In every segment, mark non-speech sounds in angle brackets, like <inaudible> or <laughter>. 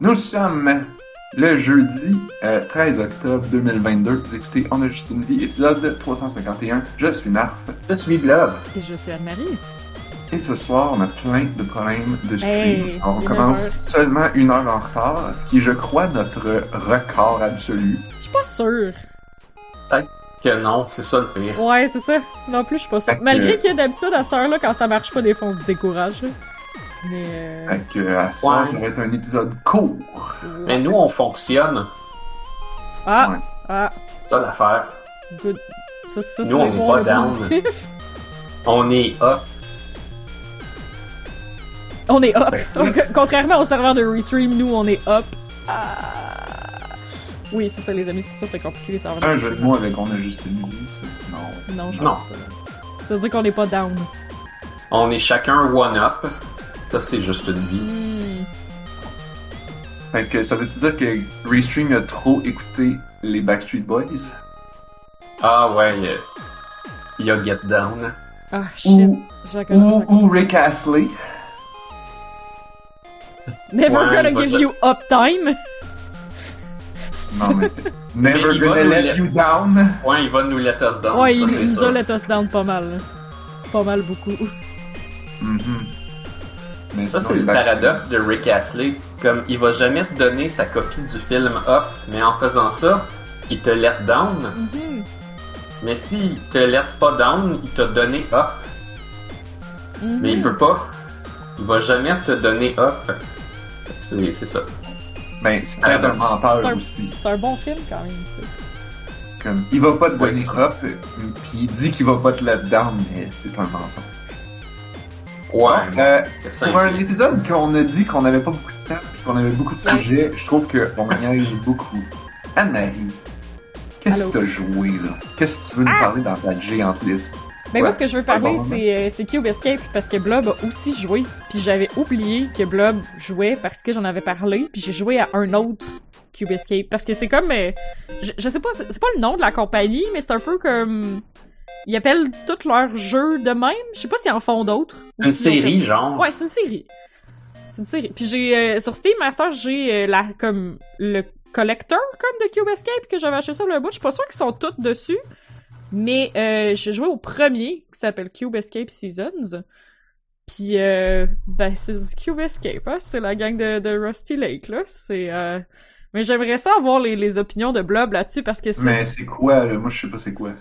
Nous sommes le jeudi euh, 13 octobre 2022. Vous écoutez On a juste une vie, épisode 351. Je suis Narf. Je suis Blob. Et je suis Anne-Marie. Et ce soir, on a plein de problèmes de stream. Hey, on commence heure. seulement une heure en retard, ce qui est, je crois, notre record absolu. Je suis pas sûre. Que non, c'est ça le pire. Ouais, c'est ça. Non plus, je suis pas que- Malgré que d'habitude, à cette heure-là, quand ça marche pas, des fois, on se décourage. Mais. Euh... Fait que, à soir, Ouais. ça va être un épisode court. Mais nous, on fonctionne. Ah! Ouais. Ah! C'est ça l'affaire. Good. Ça, ça, Nous, on est pas down. On est up. On est up. Ben, <laughs> Contrairement au serveur de Restream, nous, on est up. Ah. Oui, c'est ça, les amis, c'est pour ça que c'est compliqué, les serveurs Un jeu de mots avec On a juste une vie, ça. Non. Non, je Non. pense pas. Ça veut dire qu'on est pas down. On est chacun one up. Ça, c'est juste une vie. Hmm. Fait que ça veut-tu dire que Restream a trop écouté les Backstreet Boys? Ah ouais, euh, il y a Get Down. Ah, shit. Ou, ou, ou Rick Astley? Never Ouais, gonna give ça. you uptime. Non, mais Never Mais gonna let you down. Ouais, il va nous let us down. Ouais, ça, il nous a let us down pas mal. Pas mal beaucoup. Mhm. Mais Ça, c'est le paradoxe de Rick Astley. Comme, il va jamais te donner sa copie du film Up, mais en faisant ça, il te let down. Mhm. Mais s'il te let pas down, il t'a donné Up. Mhm. Mais il peut pas. Il va jamais te donner Up. C'est ça. Ben, c'est peut-être un menteur aussi. C'est un bon film quand même. Comme, il va pas te donner up, puis il dit qu'il va pas te let down, mais c'est un mensonge. Ouais. Euh, pour un épisode qu'on a dit qu'on avait pas beaucoup de temps, puis qu'on avait beaucoup de Ouais. sujets, je trouve qu'on niaise beaucoup. Anne-Marie, qu'est-ce que t'as joué, là? Qu'est-ce que tu veux nous Ah! parler dans ta géante liste? Ben Ouais, moi, ce que je veux parler, bon c'est euh, c'est Cube Escape parce que Blob a aussi joué. Puis j'avais oublié que Blob jouait parce que j'en avais parlé. Puis j'ai joué à un autre Cube Escape parce que c'est comme, euh, je, je sais pas, c'est c'est pas le nom de la compagnie, mais c'est un peu comme ils appellent tous leurs jeux de même. Je sais pas s'ils en font d'autres. Une série, genre. Ouais, c'est une série. C'est une série. Puis j'ai euh, sur Steam Master, j'ai euh, la comme le collector comme de Cube Escape que j'avais acheté ça le bout. Je suis pas sûre qu'ils sont tous dessus. Mais euh, j'ai joué au premier qui s'appelle Cube Escape Seasons. Puis euh, ben c'est du Cube Escape, hein? c'est la gang de, de Rusty Lake là. C'est euh... mais j'aimerais ça avoir les, les opinions de Blob là-dessus parce que c'est Mais c'est quoi, là? Moi, je sais pas c'est quoi.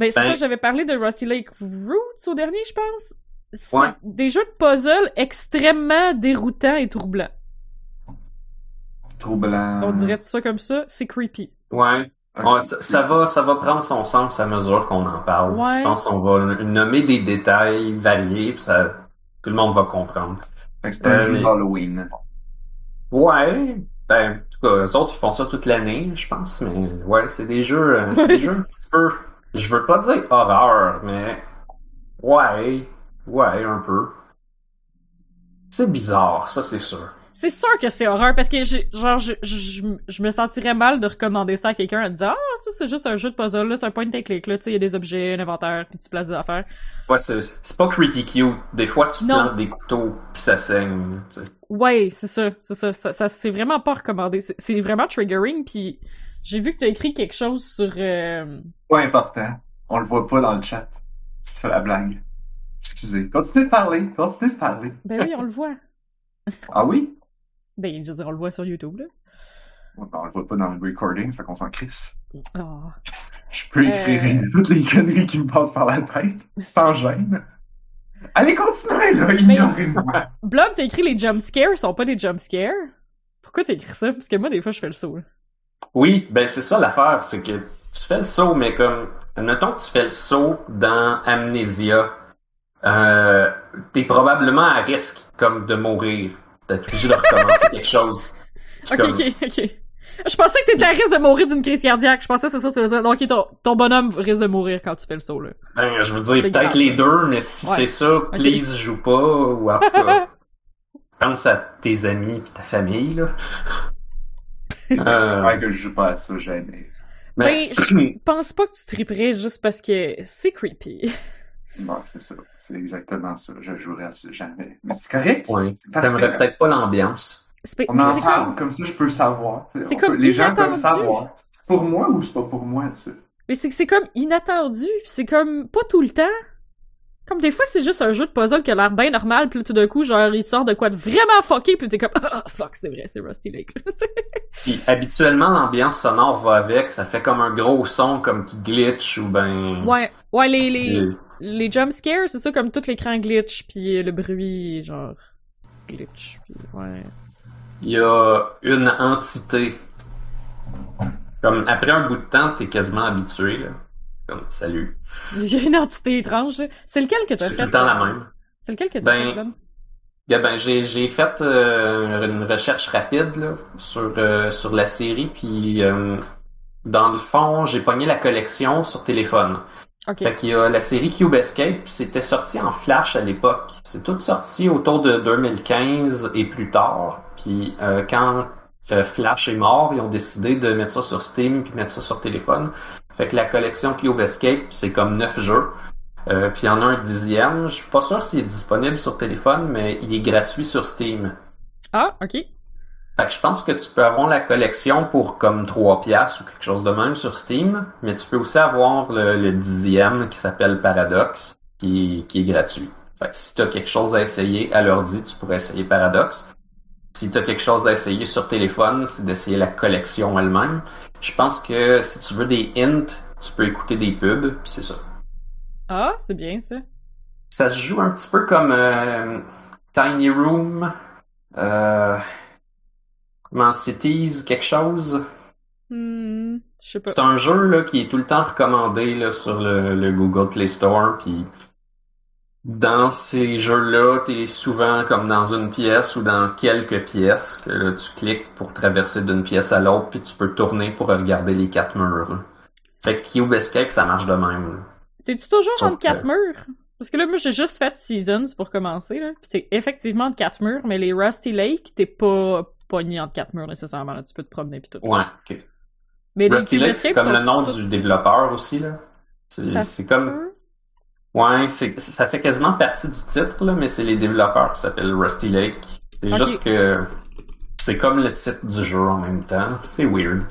Ben, c'est Ben- ça, j'avais parlé de Rusty Lake Roots au dernier, je pense. C'est Ouais. des jeux de puzzle extrêmement déroutants et troublants. Troublant. On dirait tout ça comme ça, c'est creepy. Ouais. Ouais, ça, ça va, ça va prendre son sens à mesure qu'on en parle. Ouais. Je pense qu'on va nommer des détails variés, puis ça, tout le monde va comprendre. C'est un Euh, jeu mais- d'Halloween. Ouais, ben, en tout cas, eux autres, ils font ça toute l'année, je pense, mais ouais, c'est des jeux, euh, c'est des <laughs> jeux un petit peu, je veux pas dire horreur, mais ouais, ouais, un peu. C'est bizarre, ça c'est sûr. C'est sûr que c'est horreur parce que j'ai- genre je, je, je me sentirais mal de recommander ça à quelqu'un en disant ah ça c'est juste un jeu de puzzle là, c'est un point and click là, tu sais il y a des objets, un inventaire, puis tu places des affaires. Ouais, c'est, c'est pas creepy cute. Des fois, tu Non. plantes des couteaux, puis ça saigne, tu sais. Ouais, c'est ça, c'est ça, ça, ça c'est vraiment pas recommandé, c'est c'est vraiment triggering puis j'ai vu que t'as écrit quelque chose sur euh, Pas important. On le voit pas dans le chat. C'est la blague. Excusez. Continuez de parler. Continuez de parler. ben oui on le voit. <laughs> Ah oui? Ben je veux dire on le voit sur YouTube là. Ouais, ben, on le voit pas dans le recording, fait qu'on s'en crisse. Oh. Je peux écrire Euh. <laughs> toutes les conneries qui me passent par la tête, sans gêne. Allez, continuez, là, ignorez-moi. Blob, t'as écrit les jump scares sont pas des jump scares. Pourquoi t'as écrit ça? Parce que moi, des fois, je fais le saut. Oui, ben c'est ça l'affaire, c'est que tu fais le saut, mais comme, admettons que tu fais le saut dans Amnesia, euh, t'es probablement à risque, comme, de mourir. D'être obligé de recommencer quelque chose. <laughs> Ok, comme- ok, ok. Je pensais que t'étais à risque de mourir d'une crise cardiaque. Je pensais que c'est ça que tu dire. Donc, ton, ton bonhomme risque de mourir quand tu fais le saut, là. Ben, je veux dire, peut-être les deux, mais si Ouais. c'est ça, please joue pas, ou en tout cas, <laughs> pense à tes amis pis ta famille, là. Euh, Ouais, que je joue pas à ça, jamais. mais, Ben, je <clears throat> pense pas que tu triperais juste parce que c'est creepy. Bon, c'est ça. C'est exactement ça. Je jouerai à ça, jamais. Mais c'est correct. parfait. t'aimerais peut-être pas l'ambiance. C'est On en parle, comme- comme ça je peux savoir. peut- les gens peuvent savoir. C'est pour moi ou c'est pas pour moi, ça? Mais c'est que c'est comme inattendu, c'est comme pas tout le temps. Comme des fois, c'est juste un jeu de puzzle qui a l'air bien normal, puis tout d'un coup, genre, il sort de quoi de vraiment fucké, puis t'es comme, <laughs> ah, fuck, c'est vrai, c'est Rusty Lake. <laughs> Puis habituellement, l'ambiance sonore va avec, ça fait comme un gros son comme qui glitch ou ben. ouais, ouais, les, les, les jump scares, c'est ça, comme tout l'écran glitch, puis le bruit, genre, glitch, puis ouais. Il y a une entité. Comme après un bout de temps, t'es quasiment habitué, là. Comme salut. Il y a une entité étrange, là. C'est lequel que t'as C'est fait? tout le temps la euh, même. C'est lequel que t'as Ben, fait, Ben? Yeah, ben, j'ai, j'ai fait euh, une recherche rapide là, sur, euh, sur la série, puis euh, dans le fond, j'ai pogné la collection sur téléphone. Ok. Fait qu'il y a la série Cube Escape, puis c'était sorti en flash à l'époque. C'est tout sorti autour de 2015 et plus tard. Puis quand Flash est mort, ils ont décidé de mettre ça sur Steam puis mettre ça sur téléphone. Fait que la collection Cube Escape, c'est comme neuf jeux. Euh, puis il y en a un dixième. Je suis pas sûr s'il est disponible sur téléphone, mais il est gratuit sur Steam. Ah, ok. Fait que je pense que tu peux avoir la collection pour comme 3 piastres ou quelque chose de même sur Steam, mais tu peux aussi avoir le, le dixième qui s'appelle Paradox, qui, qui est gratuit. Fait que si tu as quelque chose à essayer à l'ordi, tu pourrais essayer Paradox. Si tu as quelque chose à essayer sur téléphone, c'est d'essayer la collection elle-même. Je pense que si tu veux des hints, tu peux écouter des pubs, puis c'est ça. Ah, c'est bien, ça. Ça se joue un petit peu comme euh, Tiny Room, euh, comment Cities, quelque chose? Hmm. C'est un jeu là, qui est tout le temps recommandé là, sur le, le Google Play Store. Puis dans ces jeux-là, t'es souvent comme dans une pièce ou dans quelques pièces que là, tu cliques pour traverser d'une pièce à l'autre, puis tu peux tourner pour regarder les quatre murs. là. Fait que Cube Escape, ça marche de même. T'es-tu toujours Sauf entre quatre murs? Parce que là, moi, j'ai juste fait Seasons pour commencer, là. Pis t'es effectivement entre quatre murs, mais les Rusty Lake, t'es pas pogné entre quatre murs nécessairement, là. Tu peux te promener pis tout. Ouais. ok. Mais Rusty Lake, c'est comme le nom du développeur aussi. là. C'est comme peut? Ouais, c'est, ça fait quasiment partie du titre, là, mais c'est les développeurs qui s'appellent Rusty Lake. C'est juste que c'est comme le titre du jeu en même temps. C'est weird.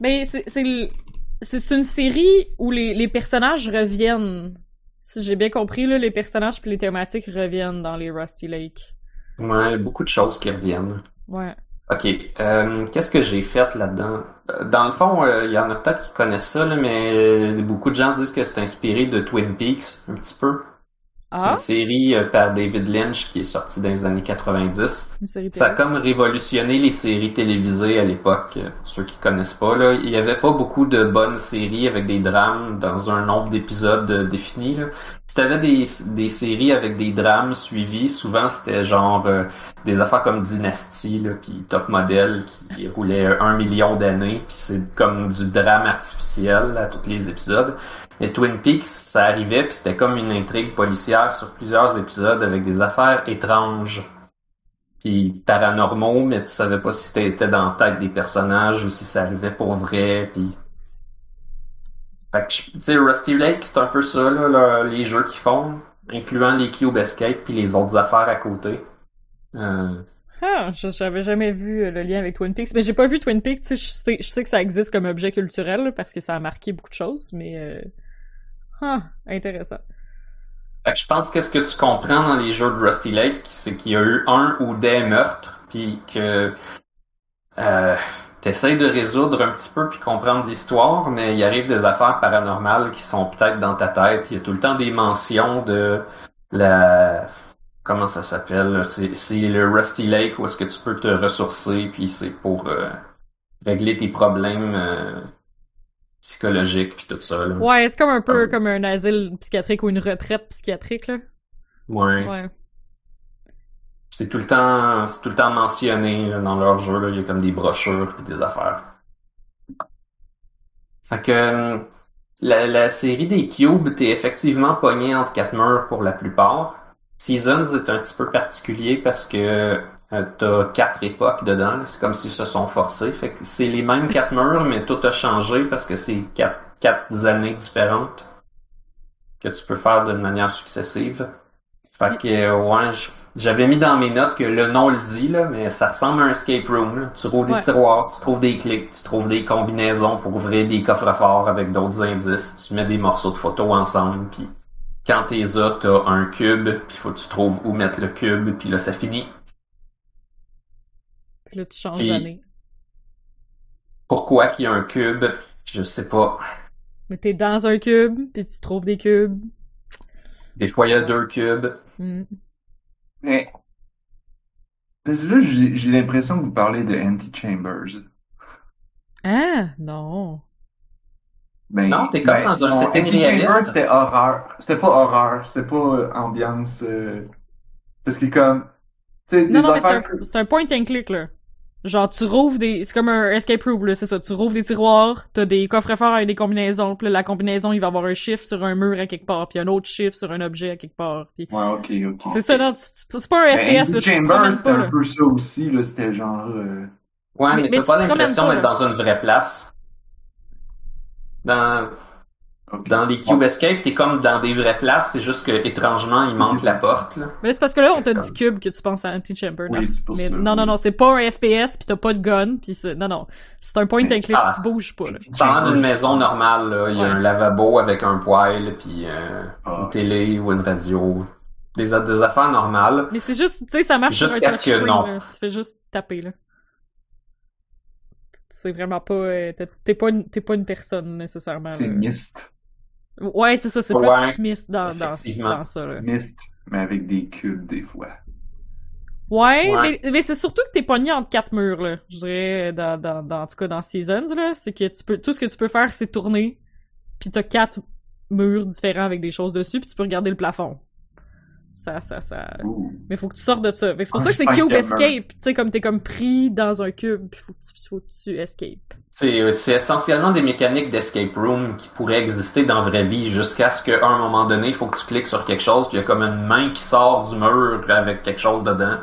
Ben, c'est, une série où les, les personnages reviennent. Si j'ai bien compris, là, les personnages puis les thématiques reviennent dans les Rusty Lake. Ouais, beaucoup de choses qui reviennent. Ouais. Ok, euh, qu'est-ce que j'ai fait là-dedans? Dans le fond, euh, il y en a peut-être qui connaissent ça, mais euh, beaucoup de gens disent que c'est inspiré de Twin Peaks, un petit peu. C'est Ah, une série euh, par David Lynch qui est sortie dans les années 90. une série Ça a comme révolutionné les séries télévisées à l'époque, euh, pour ceux qui connaissent pas. Là. Il y avait pas beaucoup de bonnes séries avec des drames dans un nombre d'épisodes euh, défini. Là. Si t'avais des, des séries avec des drames suivis, souvent c'était genre euh, des affaires comme Dynasty, puis Top Model qui <laughs> roulait un million d'années, puis c'est comme du drame artificiel à tous les épisodes. Mais Twin Peaks, ça arrivait, puis c'était comme une intrigue policière sur plusieurs épisodes avec des affaires étranges puis paranormaux, mais tu savais pas si c'était dans la tête des personnages ou si ça arrivait pour vrai, puis... Fait que, tu sais, Rusty Lake, c'est un peu ça, là, les jeux qu'ils font, incluant les Cube Escape puis les autres affaires à côté. Euh, Ah, j'avais jamais vu euh, le lien avec Twin Peaks. Mais j'ai pas vu Twin Peaks, je sais, je sais que ça existe comme objet culturel, parce que ça a marqué beaucoup de choses, mais... Euh... Ah, intéressant. Fait que je pense que ce que tu comprends dans les jeux de Rusty Lake, c'est qu'il y a eu un ou des meurtres, puis que euh, t'essayes de résoudre un petit peu puis comprendre l'histoire, mais il arrive des affaires paranormales qui sont peut-être dans ta tête. Il y a tout le temps des mentions de la comment ça s'appelle C'est c'est le Rusty Lake où est-ce que tu peux te ressourcer, puis c'est pour euh, régler tes problèmes euh, psychologiques puis tout ça. Là. Ouais, c'est comme un peu Euh. comme un asile psychiatrique ou une retraite psychiatrique, là. Ouais. Ouais. C'est tout le temps, c'est tout le temps mentionné là, dans leur jeu. Là. Il y a comme des brochures et des affaires. Fait que euh, la, la série des cubes, t'es effectivement pogné entre quatre murs pour la plupart. Seasons est un petit peu particulier parce que euh, t'as quatre époques dedans. C'est comme s'ils se sont forcés. Fait que c'est les mêmes quatre murs, mais tout a changé parce que c'est quatre, quatre années différentes que tu peux faire d'une manière successive. Fait que, euh, ouais, j'avais mis dans mes notes que le nom le dit, là, mais ça ressemble à un escape room. là. Tu trouves des Ouais. tiroirs, tu trouves des clics, tu trouves des combinaisons pour ouvrir des coffres forts avec d'autres indices. Tu mets des morceaux de photos ensemble, puis quand t'es as, t'as un cube, puis faut que tu trouves où mettre le cube, puis là, ça finit. Puis là, tu changes d'année. Pourquoi qu'il y a un cube, je sais pas. Mais t'es dans un cube, puis tu trouves des cubes. Des fois, il y a deux cubes. Hmm. Mais. Parce que là, j'ai l'impression que vous parlez de Anti-Chambers. Ah, non. Ben, Non, t'es comme dans un setting Anti-Chambers, réaliste. c'était horreur. C'était pas horreur, c'était pas euh, ambiance. euh, Parce que comme. Non, non, mais c'est un, c'est un point and click, là. Genre, tu rouvres des... C'est comme un escape room, là, c'est ça. Tu rouvres des tiroirs, t'as des coffres forts avec des combinaisons, puis là, la combinaison, il va avoir un chiffre sur un mur à quelque part, puis un autre chiffre sur un objet à quelque part, puis... Ouais, ok, ok. C'est ça, non, c'est pas un Ben, FPS, là, promènes c'était un là. peu ça aussi, là. C'était genre. euh, Ouais, Mais- mais, t'as pas l'impression d'être dans une vraie place. Dans, dans les Cube Escape, t'es comme dans des vraies places, c'est juste que étrangement, il manque la porte, là. Mais c'est parce que là, on t'a dit cube que tu penses à Anti-Chamber, non? Oui, c'est pour Mais ça. non, non, non, c'est pas un FPS, pis t'as pas de gun, pis c'est... Non, non. C'est un point and click, Ah. tu bouges pas, là. Dans une maison normale, là, il y a Ouais. un lavabo avec un poêle, puis euh, Ah. une télé ou une radio. Des, des affaires normales. Mais c'est juste, tu sais, ça marche sur un Jusqu'à ce que non? là. Tu fais juste taper, là. C'est vraiment pas... euh, t'es- pas, une- t'es pas une personne, nécessairement. C'est là. Ouais, c'est ça, c'est Ouais, plus Myst dans, dans, ça, là. Myst, mais avec des cubes, des fois. Ouais, Ouais. mais, mais c'est surtout que t'es pogné entre quatre murs, là. Je dirais, dans, dans, dans, en tout cas, dans Seasons, là. C'est que tu peux, tout ce que tu peux faire, c'est tourner, puis t'as quatre murs différents avec des choses dessus, puis tu peux regarder le plafond. Ça, ça, ça... Ouh. Mais faut que tu sortes de ça. C'est pour ça que c'est cinquième Cube. Escape. Tu sais, comme t'es comme pris dans un cube, puis faut que tu, faut que tu escape. C'est c'est essentiellement des mécaniques d'escape room qui pourraient exister dans la vraie vie jusqu'à ce qu'à un moment donné, il faut que tu cliques sur quelque chose, puis il y a comme une main qui sort du mur avec quelque chose dedans.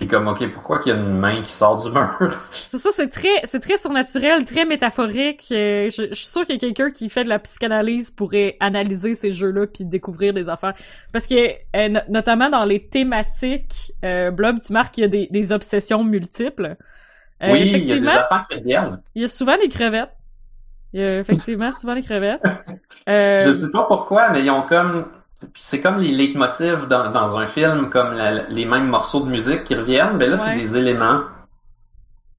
Puis comme, ok, pourquoi qu'il y a une main qui sort du mur? C'est ça, c'est très, c'est très surnaturel, très métaphorique. Euh, Je, je suis sûre qu'il y a quelqu'un qui fait de la psychanalyse pourrait analyser ces jeux-là puis découvrir des affaires. Parce que, euh, no- notamment dans les thématiques, euh, Blob, tu marques qu'il y a des, des obsessions multiples. Euh, oui, il y a des affaires qui reviennent. il y a souvent des crevettes. Il y a effectivement souvent des crevettes. <laughs> Je sais pas pourquoi, mais ils ont comme. C'est comme les leitmotifs dans, dans un film, comme la- les mêmes morceaux de musique qui reviennent, mais là, c'est des éléments.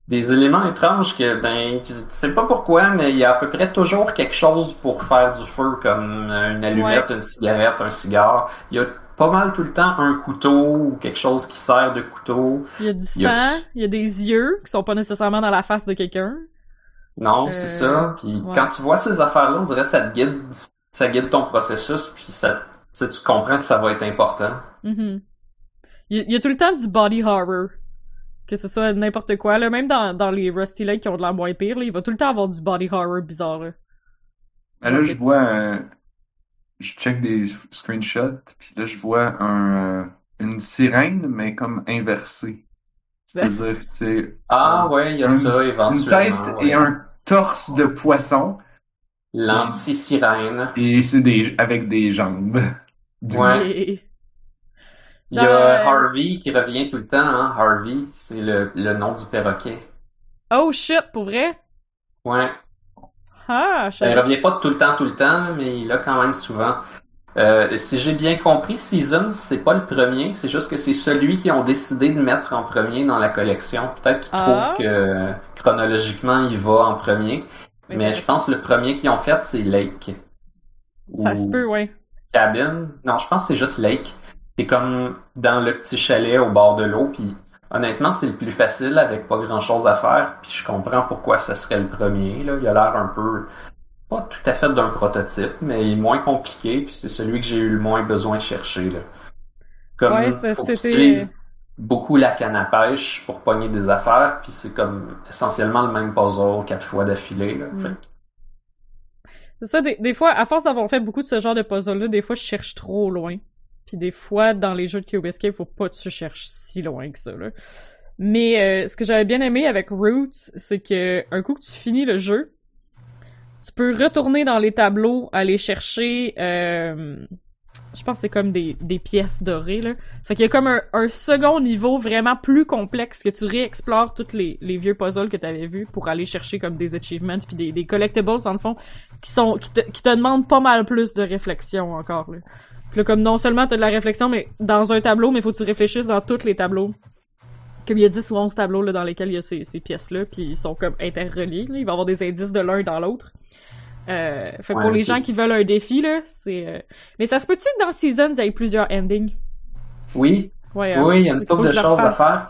Des éléments étranges que, ben, tu sais pas pourquoi, mais il y a à peu près toujours quelque chose pour faire du feu, comme une allumette, une cigarette, un cigare. Il y a pas mal tout le temps un couteau ou quelque chose qui sert de couteau. il y a du il y a- sang, il y a des yeux qui sont pas nécessairement dans la face de quelqu'un. Non, Euh, c'est ça. Puis ouais. quand tu vois ces affaires-là, on dirait que ça te guide, ça guide ton processus, puis ça, tu sais, tu comprends que ça va être important. Mhm. Il y, a- il y a tout le temps du body horror. Que ce soit n'importe quoi, là. Même dans, dans les Rusty Lake qui ont de l'air moins pire, là, il va tout le temps avoir du body horror bizarre, là. Ben là, je vois, euh, je check des screenshots, puis là, je vois un, euh, une sirène, mais comme inversée. C'est-à-dire, c'est Ah ouais, il y a Une- ça une éventuellement. tête ouais. et un torse de poisson, L'anti-sirène. et c'est des, avec des jambes. Ouais. Il y a euh, Harvey qui revient tout le temps, hein. Harvey, c'est le, le nom du perroquet. Oh shit, pour vrai? Ouais. Ah, je Ben, il revient pas tout le temps, tout le temps, mais il l'a quand même souvent. Euh, si j'ai bien compris, Seasons, c'est pas le premier, c'est juste que c'est celui qu'ils ont décidé de mettre en premier dans la collection. Peut-être qu'ils Ah. trouvent que chronologiquement il va en premier, Mais je pense que le premier qu'ils ont fait, c'est Lake. Ça Ou se peut, ouais. Cabin. Non, je pense que c'est juste Lake. C'est comme dans le petit chalet au bord de l'eau, puis honnêtement, c'est le plus facile avec pas grand chose à faire, puis je comprends pourquoi ce serait le premier, là. Il a l'air un peu, pas tout à fait d'un prototype, mais il est moins compliqué, puis c'est celui que j'ai eu le moins besoin de chercher, là. Comme, Ouais, faut que tu c'était- utilises beaucoup la canne à pêche pour pogner des affaires, puis c'est comme essentiellement le même puzzle quatre fois d'affilée, là. Mm. C'est ça, des, des fois, à force d'avoir fait beaucoup de ce genre de puzzle-là, des fois, je cherche trop loin. Puis des fois, dans les jeux de Cube Escape, faut pas que tu cherches si loin que ça, là. Mais euh, ce que j'avais bien aimé avec Roots, c'est que un coup que tu finis le jeu, tu peux retourner dans les tableaux, aller chercher euh, je pense que c'est comme des, pièces dorées, là. Fait qu'il y a comme un, second niveau vraiment plus complexe que tu réexplores tous les, vieux puzzles que t'avais vus pour aller chercher comme des achievements puis des, collectibles, en le fond, qui sont, qui te, demandent pas mal plus de réflexion encore. Puis là, comme non seulement t'as de la réflexion, mais dans un tableau, mais faut que tu réfléchisses dans tous les tableaux. Comme il y a 10 ou 11 tableaux dans lesquels il y a ces, ces pièces-là, puis ils sont comme interreliés. Il va y avoir des indices de l'un dans l'autre. Euh, fait Ouais, pour les gens qui veulent un défi, là, c'est... euh, Mais ça se peut-tu que dans Seasons, il y ait plusieurs endings? Oui, Ouais, hein? oui, il y a une couple de choses à faire.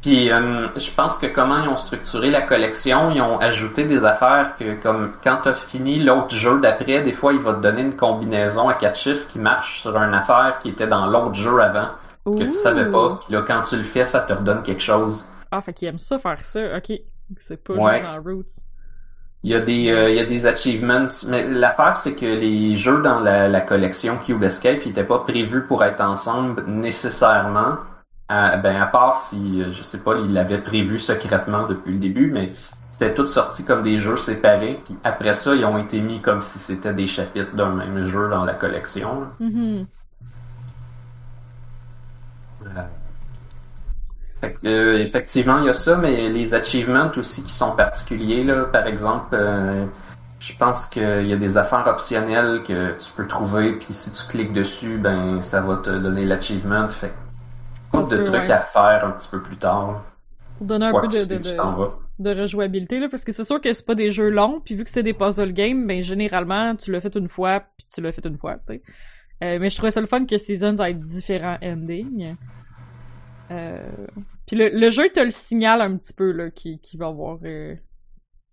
Puis euh, je pense que comment ils ont structuré la collection, ils ont ajouté des affaires que comme quand tu as fini l'autre jeu d'après, des fois il va te donner une combinaison à quatre chiffres qui marche sur une affaire qui était dans l'autre jeu avant que tu savais pas. Puis là quand tu le fais, ça te redonne quelque chose. Ah, fait qu'il aime ça, faire ça. Ok. C'est pas Ouais. juste dans Roots. Il y a des euh, il y a des achievements, mais l'affaire c'est que les jeux dans la, la collection Cube Escape ils étaient pas prévus pour être ensemble nécessairement. À, ben à part si euh, je sais pas, ils l'avaient prévu secrètement depuis le début, mais c'était tout sorti comme des jeux séparés. Puis après ça, ils ont été mis comme si c'était des chapitres d'un même jeu dans la collection. Mhm. Fait que, euh, effectivement, il y a ça, mais les achievements aussi qui sont particuliers, là, par exemple, euh, je pense qu'il y a des affaires optionnelles que tu peux trouver, puis si tu cliques dessus, ben ça va te donner l'achievement. Fait se de trucs ouais. à faire un petit peu plus tard. Pour donner un peu de, rejouabilité, là, parce que c'est sûr que c'est pas des jeux longs, puis vu que c'est des puzzle games, ben généralement, tu l'as fait une fois, puis tu l'as fait une fois, tu sais. Euh, mais je trouvais ça le fun que Seasons ait différents endings. Euh... Puis le, le jeu te le signale un petit peu, là, qui, qui va avoir... Euh...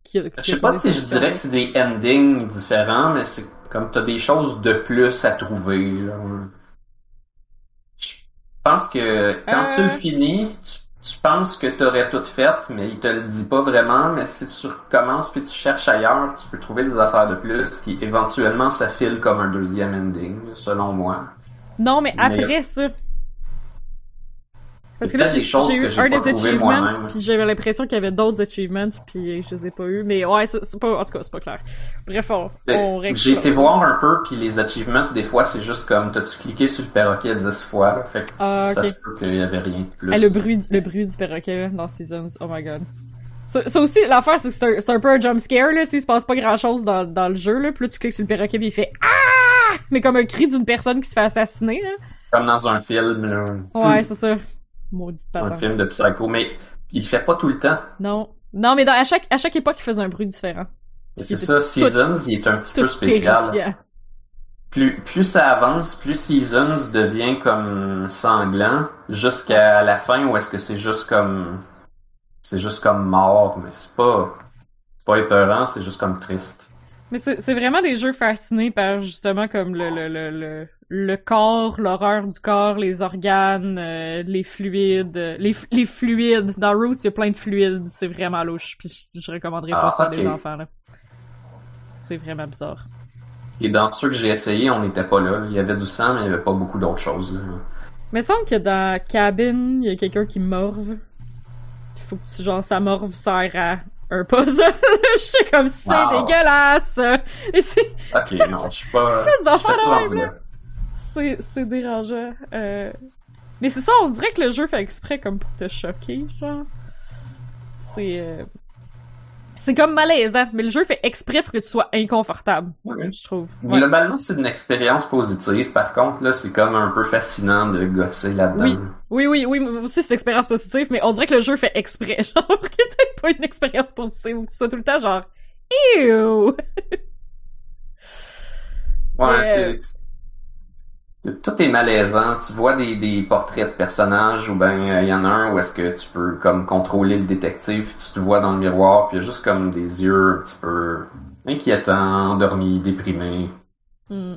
qui- Je sais pas si je dirais que c'est des endings différents, mais c'est comme t'as des choses de plus à trouver. là. Je pense que quand tu Euh. le finis, tu, tu penses que t'aurais tout fait, mais il te le dit pas vraiment. Mais si tu recommences puis tu cherches ailleurs, tu peux trouver des affaires de plus qui éventuellement s'affilent comme un deuxième ending, selon moi. Non, mais Mais- après ça. Parce que là, j'ai j'ai eu j'ai un des achievements, moi-même. puis j'avais l'impression qu'il y avait d'autres achievements, puis je les ai pas eu. Mais ouais, c'est pas, en tout cas, c'est pas clair. Bref, on, on Ben, J'ai ça. été voir un peu, puis les achievements, des fois, c'est juste comme, t'as-tu cliqué sur le perroquet 10 fois, là, fait que Ah, ça ok. se peut qu'il y avait rien de plus. Ah, le bruit, le bruit du perroquet dans Seasons, oh my god. Ça, ça aussi, l'affaire, c'est que c'est un, un peu un jump scare, là, tu sais, il se passe pas grand chose dans, dans le jeu, là, puis là, tu cliques sur le perroquet, puis il fait Ah! Mais comme un cri d'une personne qui se fait assassiner, là. Comme dans un film, là. Ouais, c'est ça. Maudite Un film de psycho, mais il le fait pas tout le temps. Non. Non, mais dans, à chaque, à chaque époque, il faisait un bruit différent. C'est ça, tout- Seasons, il est un petit peu spécial. Plus, plus ça avance, plus Seasons devient comme sanglant, jusqu'à la fin où est-ce que c'est juste comme, c'est juste comme mort, mais c'est pas, c'est pas épeurant, c'est juste comme triste. Mais c'est vraiment des jeux fascinés par justement comme le le le le, le corps, l'horreur du corps, les organes, euh, les fluides, euh, les les fluides. Dans Roots, il y a plein de fluides, c'est vraiment louche. Puis je, je recommanderais pas Ah, ça à des enfants là. C'est vraiment bizarre. Et dans ceux que j'ai essayé, on n'était pas là. Il y avait du sang, mais il y avait pas beaucoup d'autres choses. Là. Mais il semble que dans Cabin, il y a quelqu'un qui morve. Il faut que tu genre sa morve sert à un puzzle. <laughs> je sais comme c'est Wow. dégueulasse. <laughs> Et c'est Ok, non, je suis pas. <laughs> suis. C'est, c'est dérangeant. Euh... Mais c'est ça, on dirait que le jeu fait exprès comme pour te choquer, genre. C'est... euh, C'est comme malaisant, mais le jeu fait exprès pour que tu sois inconfortable, Ouais. je trouve. Ouais. Globalement, c'est une expérience positive. Par contre, là, c'est comme un peu fascinant de gosser là-dedans. Oui. Oui, oui, oui, moi aussi c'est une expérience positive, mais on dirait que le jeu fait exprès, <laughs> genre, pour que t'aies pas une expérience positive, ou que tu sois tout le temps genre... Ew! <laughs> Ouais, euh, c'est. Tout est malaisant. Tu vois des, des portraits de personnages ou ben il y en a un où est-ce que tu peux comme contrôler le détective puis tu te vois dans le miroir puis il y a juste comme des yeux un petit peu inquiétants, endormis, déprimés. Hmm.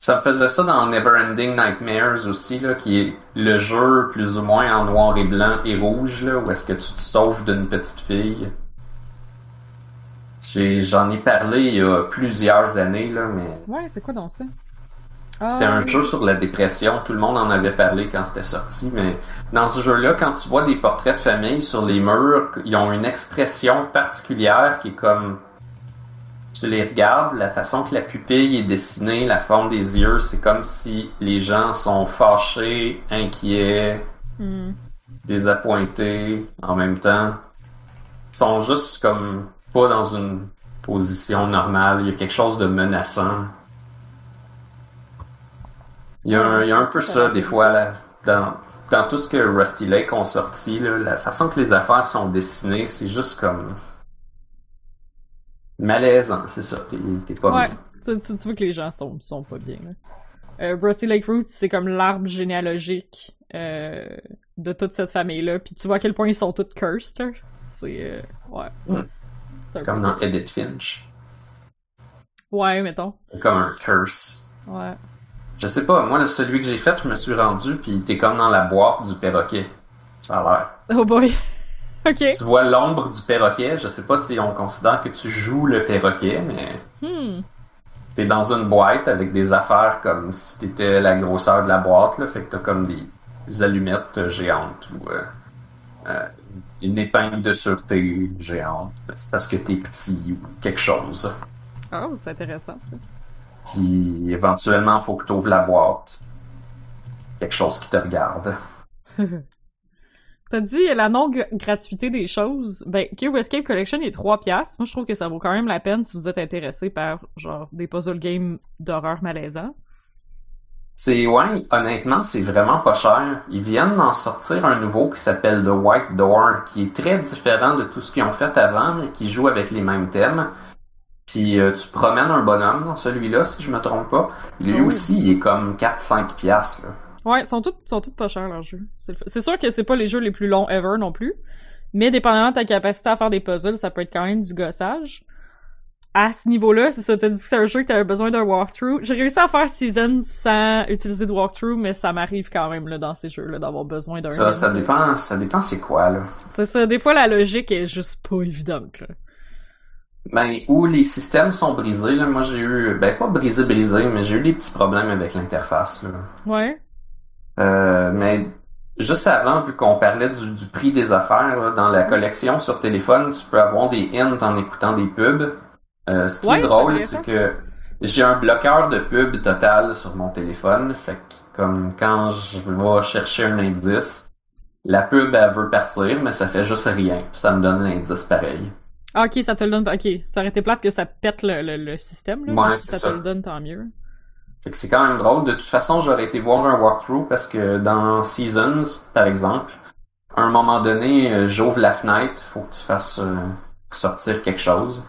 Ça me faisait ça dans Neverending Nightmares aussi, là, qui est le jeu plus ou moins en noir et blanc et rouge, là, où est-ce que tu te sauves d'une petite fille. J'en ai parlé il y a plusieurs années, là, mais Ouais, c'est quoi donc ça? C'était Ah, un jeu sur la dépression. Tout le monde en avait parlé quand c'était sorti, mais dans ce jeu-là, quand tu vois des portraits de famille sur les murs, ils ont une expression particulière qui est comme, tu les regardes, la façon que la pupille est dessinée, la forme des yeux, c'est comme si les gens sont fâchés, inquiets, Hmm. désappointés en même temps. Ils sont juste comme pas dans une position normale. Il y a quelque chose de menaçant. Il y a un, il y a un peu ça, des fois, là, dans, dans tout ce que Rusty Lake ont sorti, là, la façon que les affaires sont dessinées, c'est juste comme malaisant, c'est ça. T'es pas Ouais, bien. tu, tu, tu vois que les gens sont, sont pas bien. Euh, Rusty Lake Roots, c'est comme l'arbre généalogique euh, de toute cette famille-là. Puis tu vois à quel point ils sont tous cursed. C'est. euh, ouais. Hmm. C'est comme dans Edith Finch. Ouais, mettons. Comme un curse. Ouais. Je sais pas, moi, celui que j'ai fait, je me suis rendu, puis t'es comme dans la boîte du perroquet. Ça a l'air. Oh boy. <laughs> ok. Tu vois l'ombre du perroquet. Je sais pas si on considère que tu joues le perroquet, mais Hmm. t'es dans une boîte avec des affaires comme si t'étais la grosseur de la boîte, là. Fait que t'as comme des, des allumettes géantes ou euh, euh, une épingle de sûreté géante. C'est parce que t'es petit ou quelque chose. Oh, c'est intéressant. ça. Puis éventuellement, faut que t'ouvres la boîte. Quelque chose qui te regarde. <laughs> T'as dit la non-gratuité des choses. Ben, Cube Escape Collection est 3 piastres. Moi, je trouve que ça vaut quand même la peine si vous êtes intéressé par, genre, des puzzle games d'horreur malaisant. C'est ouais, honnêtement, c'est vraiment pas cher. Ils viennent d'en sortir un nouveau qui s'appelle The White Door, qui est très différent de tout ce qu'ils ont fait avant, mais qui joue avec les mêmes thèmes. Puis euh, tu promènes un bonhomme dans celui-là, si je me trompe pas. Lui Oh. aussi, il est comme 4-5 piastres. là. Ouais, ils sont tous, sont tous pas chers, leurs jeux. C'est sûr que c'est pas les jeux les plus longs ever non plus. Mais dépendamment de ta capacité à faire des puzzles, ça peut être quand même du gossage. À ce niveau-là, c'est ça, t'as dit que c'est un jeu que t'avais besoin d'un walkthrough. J'ai réussi à faire Season sans utiliser de walkthrough, mais ça m'arrive quand même, là, dans ces jeux-là, d'avoir besoin d'un. Ça, ça dépend, ça dépend c'est quoi, là. C'est ça, des fois la logique est juste pas évidente, là. Ben, où les systèmes sont brisés, là, moi j'ai eu, ben pas brisé brisé, mais j'ai eu des petits problèmes avec l'interface, là. Ouais. Euh, mais juste avant, vu qu'on parlait du, du prix des affaires, là, dans la collection sur téléphone, tu peux avoir des hints en écoutant des pubs. Euh, ce qui Ouais, est drôle, c'est que j'ai un bloqueur de pubs total sur mon téléphone. Fait que comme quand je vais chercher un indice, la pub elle veut partir, mais ça fait juste rien. Ça me donne l'indice pareil. Ah, ok, ça te le donne. Ok, ça aurait été plate que ça pète le, le, le système, là. Ouais, mais si c'est ça, ça. te le donne, tant mieux. Fait que c'est quand même drôle. De toute façon, j'aurais été voir un walkthrough parce que dans Seasons, par exemple, à un moment donné, euh, j'ouvre la fenêtre, faut que tu fasses euh, sortir quelque chose.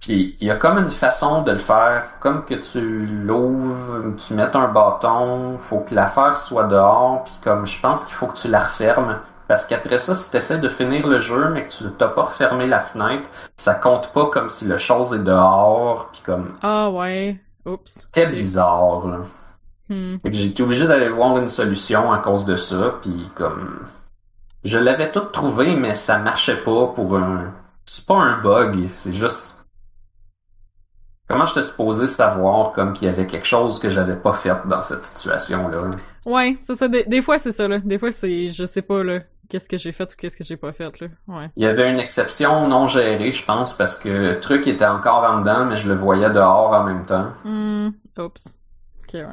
Puis il y a comme une façon de le faire, comme que tu l'ouvres, tu mets un bâton, faut que l'affaire soit dehors, puis comme je pense qu'il faut que tu la refermes. Parce qu'après ça, si tu essaies de finir le jeu, mais que tu t'as pas refermé la fenêtre, ça compte pas comme si le chose est dehors, puis comme Ah, ouais. Oups. c'était bizarre, là. Hmm. J'ai été obligé d'aller voir une solution à cause de ça, puis comme je l'avais tout trouvé, mais ça marchait pas pour un. C'est pas un bug, c'est juste. Comment je te supposé savoir comme qu'il y avait quelque chose que j'avais pas fait dans cette situation-là? Ouais, c'est ça. Des, des fois, c'est ça, là. Des fois, c'est, je sais pas, là, qu'est-ce que j'ai fait ou qu'est-ce que j'ai pas fait, là. Ouais. Il y avait une exception non gérée, je pense, parce que le truc était encore en dedans, mais je le voyais dehors en même temps. Hmm. Oups. Ok, ouais.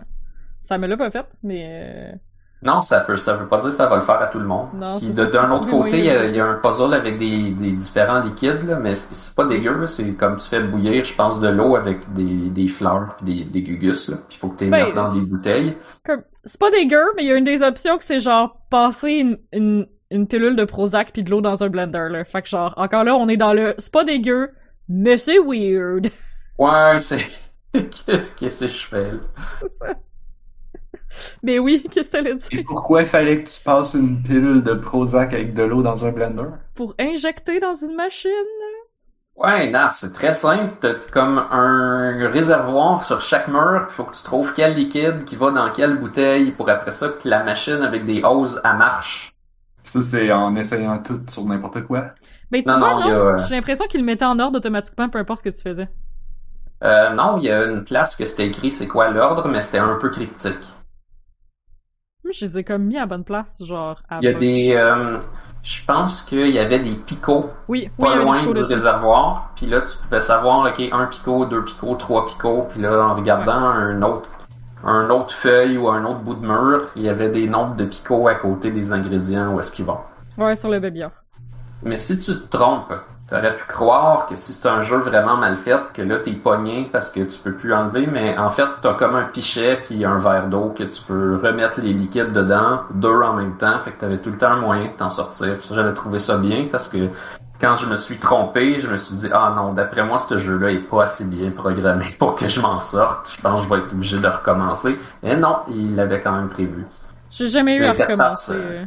Ça me l'a pas fait, mais. Non, ça peut, ça veut pas dire que ça va le faire à tout le monde. Non, Puis d'un autre côté, il y, a, moyen de- il y a un puzzle avec des, des différents liquides, là, mais c'est pas dégueu. C'est comme tu fais bouillir, je pense, de l'eau avec des, des fleurs puis des, des gugus. Là. Puis il faut que tu les Ben, mettes dans des bouteilles. C'est pas dégueu, mais il y a une des options que c'est genre passer une, une, une pilule de Prozac puis de l'eau dans un blender, là. Fait que genre, encore là, on est dans le, c'est pas dégueu, mais c'est weird. Ouais, c'est... <laughs> Qu'est-ce que c'est que je fais, là? <laughs> Mais oui, <laughs> qu'est-ce que t'allais Et dire? pourquoi il fallait que tu passes une pilule de Prozac avec de l'eau dans un blender? Pour injecter dans une machine? Ouais, naf, c'est très simple. T'as comme un réservoir sur chaque mur. Il faut que tu trouves quel liquide qui va dans quelle bouteille pour après ça que la machine avec des hoses, elle marche. Ça, c'est en essayant tout sur n'importe quoi? Ben, tu Non, vois, non, non? a, euh, J'ai l'impression qu'il le mettait en ordre automatiquement, peu importe ce que tu faisais. Euh, non, il y a une place que c'était écrit c'est quoi l'ordre, mais c'était un peu cryptique. Moi, je les ai comme mis à bonne place, genre. À Il y a des. euh, je pense qu'il y avait des picots Oui, pas loin du réservoir. Puis là, tu pouvais savoir, ok, un picot, deux picots, trois picots. Puis là, en regardant un autre, un autre feuille ou un autre bout de mur, il y avait des nombres de picots à côté des ingrédients où est-ce qu'ils vont. Ouais, sur le baby. Mais si tu te trompes, t'aurais pu croire que si c'est un jeu vraiment mal fait, que là t'es pogné parce que tu peux plus enlever, mais en fait t'as comme un pichet puis un verre d'eau que tu peux remettre les liquides dedans, deux en même temps, fait que t'avais tout le temps un moyen de t'en sortir. Puis ça, j'avais trouvé ça bien parce que quand je me suis trompé, je me suis dit ah non, d'après moi ce jeu-là est pas assez bien programmé <laughs> pour que je m'en sorte. Je pense que je vais être obligé de recommencer. Et non, il l'avait quand même prévu. J'ai jamais eu à recommencer. euh, euh.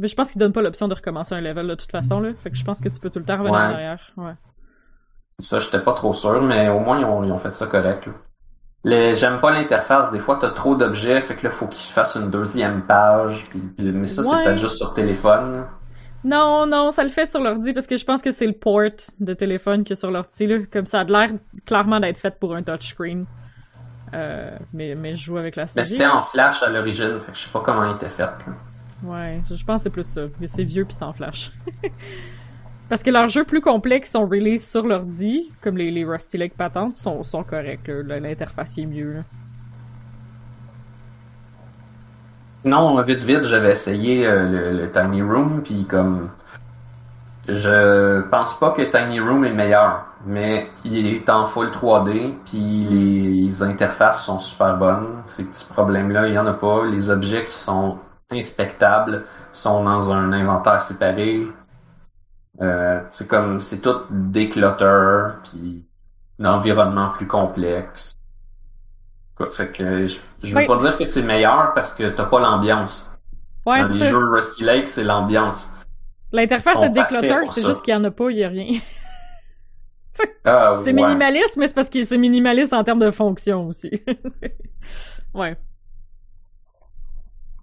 Je pense qu'ils donnent pas l'option de recommencer un level de toute façon, là. Fait que je pense que tu peux tout le temps revenir Ouais. en arrière. Ouais. Ça, j'étais pas trop sûr, mais au moins ils ont, ils ont fait ça correct. Les, j'aime pas l'interface. Des fois, t'as trop d'objets, fait que là, faut qu'ils fassent une deuxième page. Puis, puis- mais ça, Ouais. c'est peut-être juste sur téléphone. Non, non, ça le fait sur l'ordi parce que je pense que c'est le port de téléphone qui est sur l'ordi, là. Comme ça a l'air clairement d'être fait pour un touchscreen. Euh, mais, mais je joue avec la Mais souris. c'était en flash à l'origine, fait que je sais pas comment il était fait. là. Ouais, je pense que c'est plus ça. Mais c'est vieux puis en flash. <laughs> Parce que leurs jeux plus complexes sont release sur l'ordi, comme les, les Rusty Lake patentes, sont, sont corrects. L'interface est mieux. Non, vite vite, j'avais essayé euh, le, Tiny Room, puis comme je pense pas que Tiny Room est le meilleur, mais il est en full 3D, puis les interfaces sont super bonnes. Ces petits problèmes-là, il y en a pas. Les objets qui sont inspectables sont dans un inventaire séparé. Euh, c'est comme c'est tout déclutter, puis un environnement plus complexe. Fait que je, je veux pas dire que c'est meilleur parce que t'as pas l'ambiance. Ouais, Dans les ça. jeux Rusty Lake, c'est l'ambiance. L'interface déclutter, pour c'est juste qu'il y en a pas, il y a rien. <laughs> Ah, C'est ouais. minimaliste, mais c'est parce que c'est minimaliste en termes de fonction aussi. <laughs> ouais.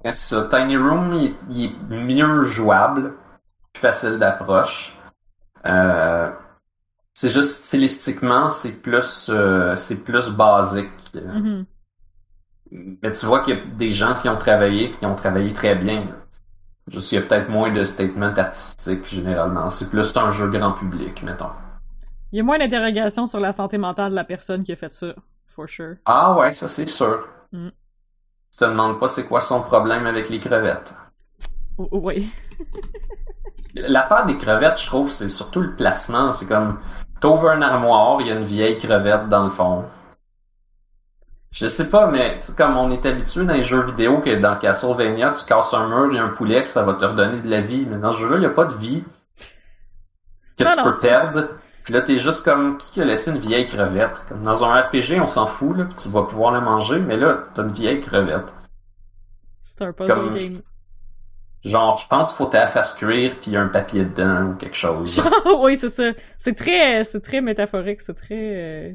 C'est ça. Tiny Room, il, il est mieux jouable, plus facile d'approche. Euh, c'est juste stylistiquement, c'est plus, euh, c'est plus basique. Mhm. Mais tu vois qu'il y a des gens qui ont travaillé, qui ont travaillé très bien. Juste qu'il y a peut-être moins de statements artistiques généralement. C'est plus un jeu grand public, mettons. Il y a moins d'interrogations sur la santé mentale de la personne qui a fait ça, for sure. Ah ouais, ça c'est sûr. Mm. Tu te demandes pas c'est quoi son problème avec les crevettes. O- Oui. L'affaire des crevettes, je trouve, c'est surtout le placement. C'est comme, t'ouvres un armoire, il y a une vieille crevette dans le fond. Je sais pas, mais tu sais, comme on est habitué dans les jeux vidéo que dans Castlevania, tu casses un mur, il y a un poulet, que ça va te redonner de la vie. Mais dans ce jeu-là, il n'y a pas de vie que Non, tu non, peux perdre. Puis là, t'es juste comme, qui a laissé une vieille crevette? Comme dans un RPG, on s'en fout, là, puis tu vas pouvoir la manger, mais là, t'as une vieille crevette. C'est un puzzle Comme- game. Genre, je pense qu'il faut la faire cuire, puis il y a un papier dedans, ou quelque chose. <laughs> oui, c'est ça. C'est très, c'est très métaphorique, c'est très. euh,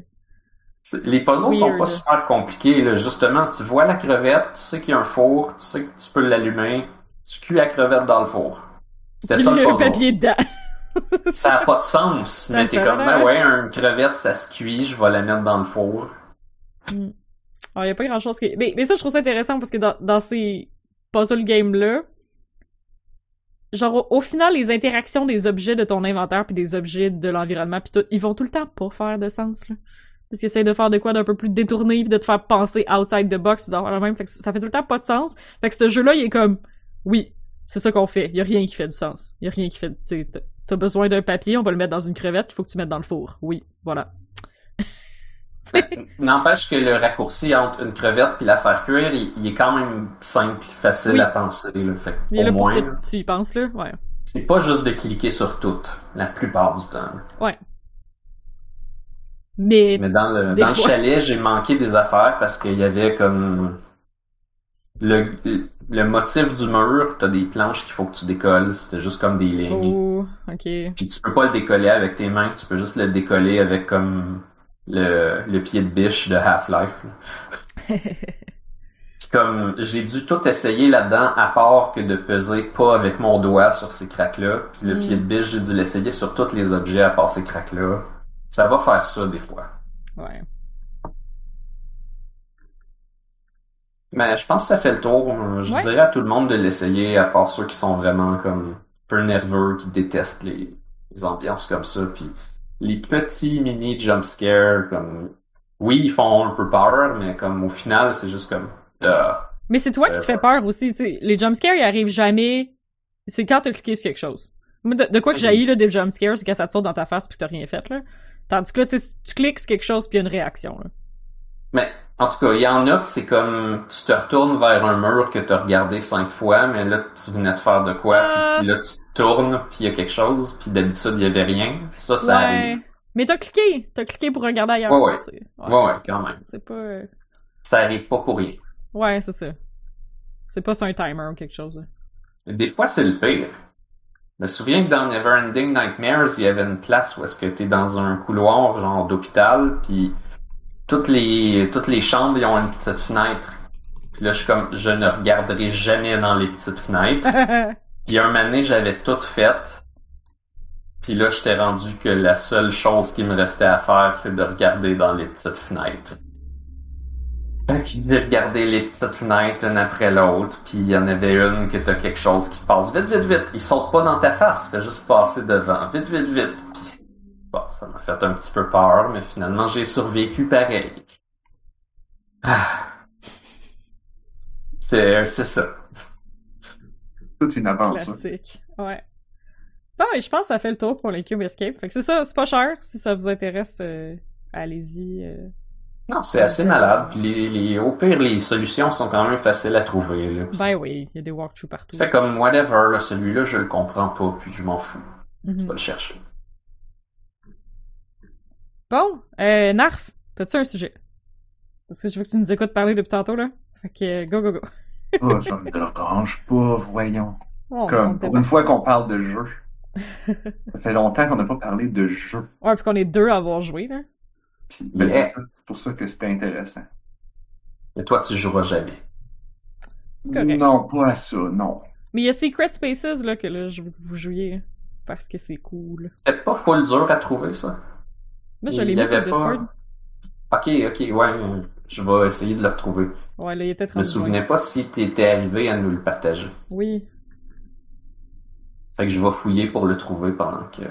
Les puzzles sont pas super compliqués, là. Justement, tu vois la crevette, tu sais qu'il y a un four, tu sais que tu peux l'allumer, tu cuis la crevette dans le four. C'était ça le le puzzle. papier dedans. <laughs> Ça a pas de sens, mais t'es comme, ben ouais, une crevette, ça se cuit, je vais la mettre dans le four. Alors, il y a pas grand chose qui. Mais, mais ça, je trouve ça intéressant parce que dans, dans ces puzzle games-là, genre, au, au final, les interactions des objets de ton inventaire puis des objets de l'environnement puis tout, ils vont tout le temps pas faire de sens, là. Parce qu'ils essayent de faire de quoi d'un peu plus détourné puis de te faire penser outside the box puis d'avoir même. Fait que ça fait tout le temps pas de sens. Fait que ce jeu-là, il est comme, oui, c'est ça qu'on fait. Il y a rien qui fait du sens. Il y a rien qui fait, t'as- besoin d'un papier, on va le mettre dans une crevette, il faut que tu mettes dans le four. Oui, voilà. N'empêche que le raccourci entre une crevette puis la faire cuire, il, il est quand même simple, facile Oui. à penser, là. Fait Il est là au pour moins, que tu y penses, là. Ouais. c'est pas juste de cliquer sur toutes, la plupart du temps. Ouais. Mais, Mais dans le, dans le chalet, j'ai manqué des affaires parce qu'il y avait comme le, le motif du mur, t'as des planches qu'il faut que tu décolles, c'était juste comme des lignes. oh, ok. Puis tu peux pas le décoller avec tes mains, tu peux juste le décoller avec comme le, le pied de biche de Half-Life. <laughs> comme j'ai dû tout essayer là-dedans, à part que de peser pas avec mon doigt sur ces craques-là. Puis le Mm. pied de biche, j'ai dû l'essayer sur tous les objets à part ces craques-là. Ça va faire ça des fois. Ouais. Mais je pense que ça fait le tour. Je Ouais. dirais à tout le monde de l'essayer, à part ceux qui sont vraiment comme un peu nerveux, qui détestent les, les ambiances comme ça. Puis les petits mini jump scares, comme oui, ils font un peu peur, mais comme au final, c'est juste comme ah. Mais c'est toi qui Euh, te fais peur aussi, tu sais. Les jumpscares, ils arrivent jamais. C'est quand t'as cliqué sur quelque chose. De, de quoi que j'ai eu, là, des jumpscares, c'est quand ça te saute dans ta face puis que t'as rien fait, là. Tandis que là, tu cliques sur quelque chose puis il y a une réaction, là. Mais en tout cas, il y en a que c'est comme tu te retournes vers un mur que tu as regardé cinq fois, mais là tu venais de faire de quoi, Ah. puis là tu tournes, puis il y a quelque chose, puis d'habitude il y avait rien. Ça, ça ouais. arrive. Mais t'as cliqué! T'as cliqué pour regarder ailleurs. Ouais, ouais. Ouais, ouais, quand même. C'est- pas... euh, Ça arrive pas pour rien. Ouais, c'est ça. C'est pas sur un timer ou quelque chose, là. Des fois, c'est le pire. Je me souviens que dans Neverending Nightmares, il y avait une place où est-ce que t'es dans un couloir, genre d'hôpital, puis toutes les, toutes les chambres, ils ont une petite fenêtre. Puis là, je suis comme, je ne regarderai jamais dans les petites fenêtres. <laughs> Puis un moment donné, j'avais tout fait. Puis là, j'étais rendu que la seule chose qui me restait à faire, c'est de regarder dans les petites fenêtres. Que j'ai regardé les petites fenêtres une après l'autre, puis il y en avait une que t'as quelque chose qui passe vite, vite, vite. Il saute pas dans ta face, il fait juste passer devant, vite, vite, vite. Puis, ça m'a fait un petit peu peur, mais finalement j'ai survécu pareil. Ah. C'est, c'est ça. Toute une aventure. Classique. Ouais. Bon, et je pense que ça fait le tour pour les Cube Escape. Fait que c'est ça, c'est pas cher. Si ça vous intéresse, euh, allez-y. euh. Non, c'est assez malade. Puis les, les, au pire, les solutions sont quand même faciles à trouver. Là. Ben oui, il y a des walkthroughs partout. Fait comme whatever, là, celui-là, je le comprends pas, puis je m'en fous. Je Mhm. vais le chercher. Bon, euh, Narf, t'as-tu un sujet? Parce que je veux que tu nous écoutes parler depuis tantôt, là. Fait que, go, go, go. Oh, ça me dérange pas, voyons. Oh, Comme, pour une fois qu'on parle de jeu. <laughs> Ça fait longtemps qu'on n'a pas parlé de jeu. Ouais, puis qu'on est deux à avoir joué, là. Puis, ben, Yeah. c'est ça. C'est pour ça que c'était intéressant. Mais toi, tu joueras jamais. C'est correct. Non, pas à ça, non. Mais il y a Secret Spaces, là, que là, je veux que vous jouiez. Parce que c'est cool. C'est pas full dur à trouver, ça. Moi, je l'ai mis sur pas- Discord. Ok, ok, ouais. Je vais essayer de le retrouver. Ouais, là, il était Je me souvenais pas si t'étais arrivé à nous le partager. Oui. Fait que je vais fouiller pour le trouver pendant que...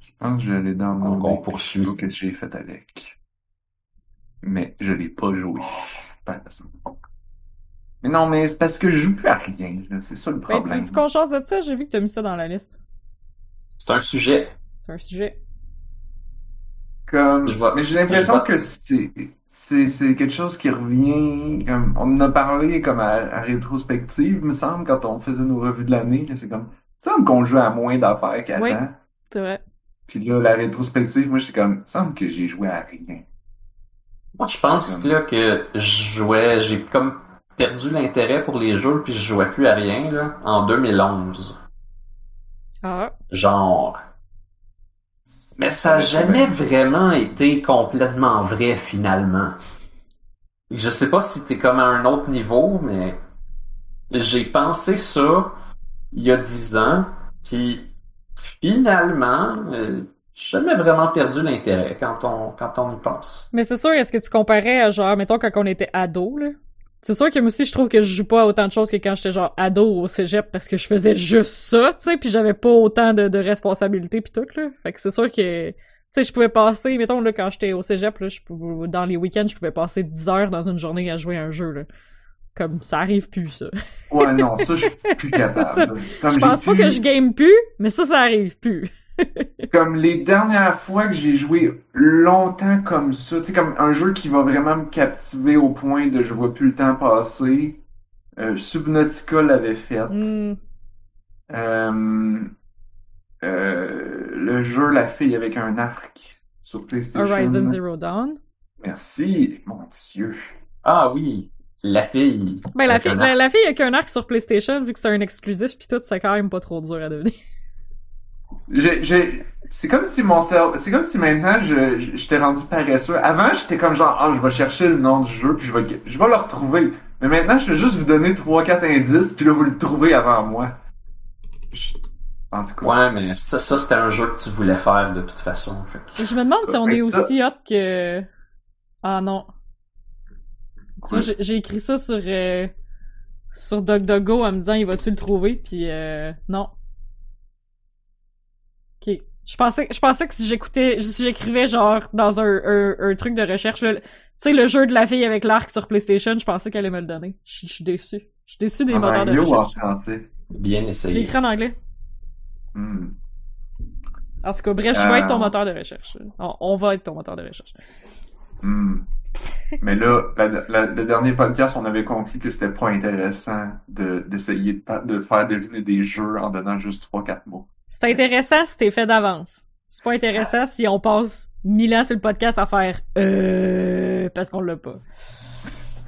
Je pense que je l'ai dans mon on poursuit. que j'ai fait avec. Mais je l'ai pas joué. Mais non, mais c'est parce que je joue plus à rien. C'est ça le Ben, tu problème. veux qu'on change de ça? J'ai vu que t'as mis ça dans la liste. C'est un sujet. C'est un sujet. Comme, Je mais j'ai l'impression que c'est, c'est, c'est quelque chose qui revient, comme, on en a parlé comme à, à rétrospective, me semble, quand on faisait nos revues de l'année, là, c'est comme, il semble qu'on joue à moins d'affaires qu'avant. Oui. C'est vrai. Puis là, la rétrospective, moi, c'est comme, il semble que j'ai joué à rien. Moi, je pense Comme- là que je jouais, j'ai comme perdu l'intérêt pour les jeux puis je jouais plus à rien là en 2011. Ah. Genre. Mais ça a jamais vraiment été complètement vrai finalement. Je sais pas si t'es comme à un autre niveau, mais j'ai pensé ça il y a dix ans, puis finalement, euh, j'ai jamais vraiment perdu l'intérêt quand on quand on y pense. Mais c'est sûr, est-ce que tu comparais à genre, mettons, quand on était ado, là? C'est sûr que moi aussi, je trouve que je joue pas autant de choses que quand j'étais genre ado au cégep parce que je faisais juste ça, tu sais, puis j'avais pas autant de, de responsabilités pis tout, là. Fait que c'est sûr que, tu sais, je pouvais passer, mettons, là, quand j'étais au cégep, là, je dans les week-ends, je pouvais passer 10 heures dans une journée à jouer à un jeu, là. Comme, ça arrive plus, ça. Ouais, non, ça, je suis plus <laughs> capable. Comme je pense pas que je game plus, mais ça, ça arrive plus. <laughs> Comme les dernières fois que j'ai joué longtemps comme ça, tu sais, comme un jeu qui va vraiment me captiver au point de je vois plus le temps passer. Euh, Subnautica l'avait fait. Hmm. Euh, euh, le jeu La fille avec un arc sur PlayStation. Horizon Zero Dawn. Merci, mon Dieu. Ah oui, la fille. Ben, la fille, la, arc. la fille avec un arc sur PlayStation, vu que c'est un exclusif pis tout, c'est quand même pas trop dur à devenir. J'ai, j'ai, c'est comme si mon cerveau, c'est comme si maintenant je, je- j'étais rendu paresseux. Avant, j'étais comme genre, ah, je vais chercher le nom du jeu puis je vais, je vais le retrouver. Mais maintenant, je vais juste vous donner trois, quatre indices puis là, vous le trouvez avant moi. En tout cas. Ouais, mais ça, ça c'était un jeu que tu voulais faire de toute façon. Fait je me demande si on Ben, est ça- aussi hot que... Ah non. J'ai j'ai écrit ça sur euh, sur DuckDuckGo en me disant il va-tu le trouver, puis euh, non. Je pensais, je pensais que si j'écoutais, si j'écrivais genre dans un, un, un truc de recherche, tu sais le jeu de la fille avec l'arc sur PlayStation, je pensais qu'elle allait me le donner. Je suis déçu. Je suis déçu des En moteurs de anglais ou en recherche. français? Bien J'ai essayé. écrit en anglais. Hmm. En tout cas, bref, je vais être ton Euh. moteur de recherche. On, on va être ton moteur de recherche. Hmm. Mais là, la- la- le dernier podcast, on avait conclu que c'était pas intéressant de, d'essayer de faire deviner des jeux en donnant juste 3-4 mots. C'est intéressant si t'es fait d'avance. C'est pas intéressant si on passe mille ans sur le podcast à faire euh parce qu'on l'a pas.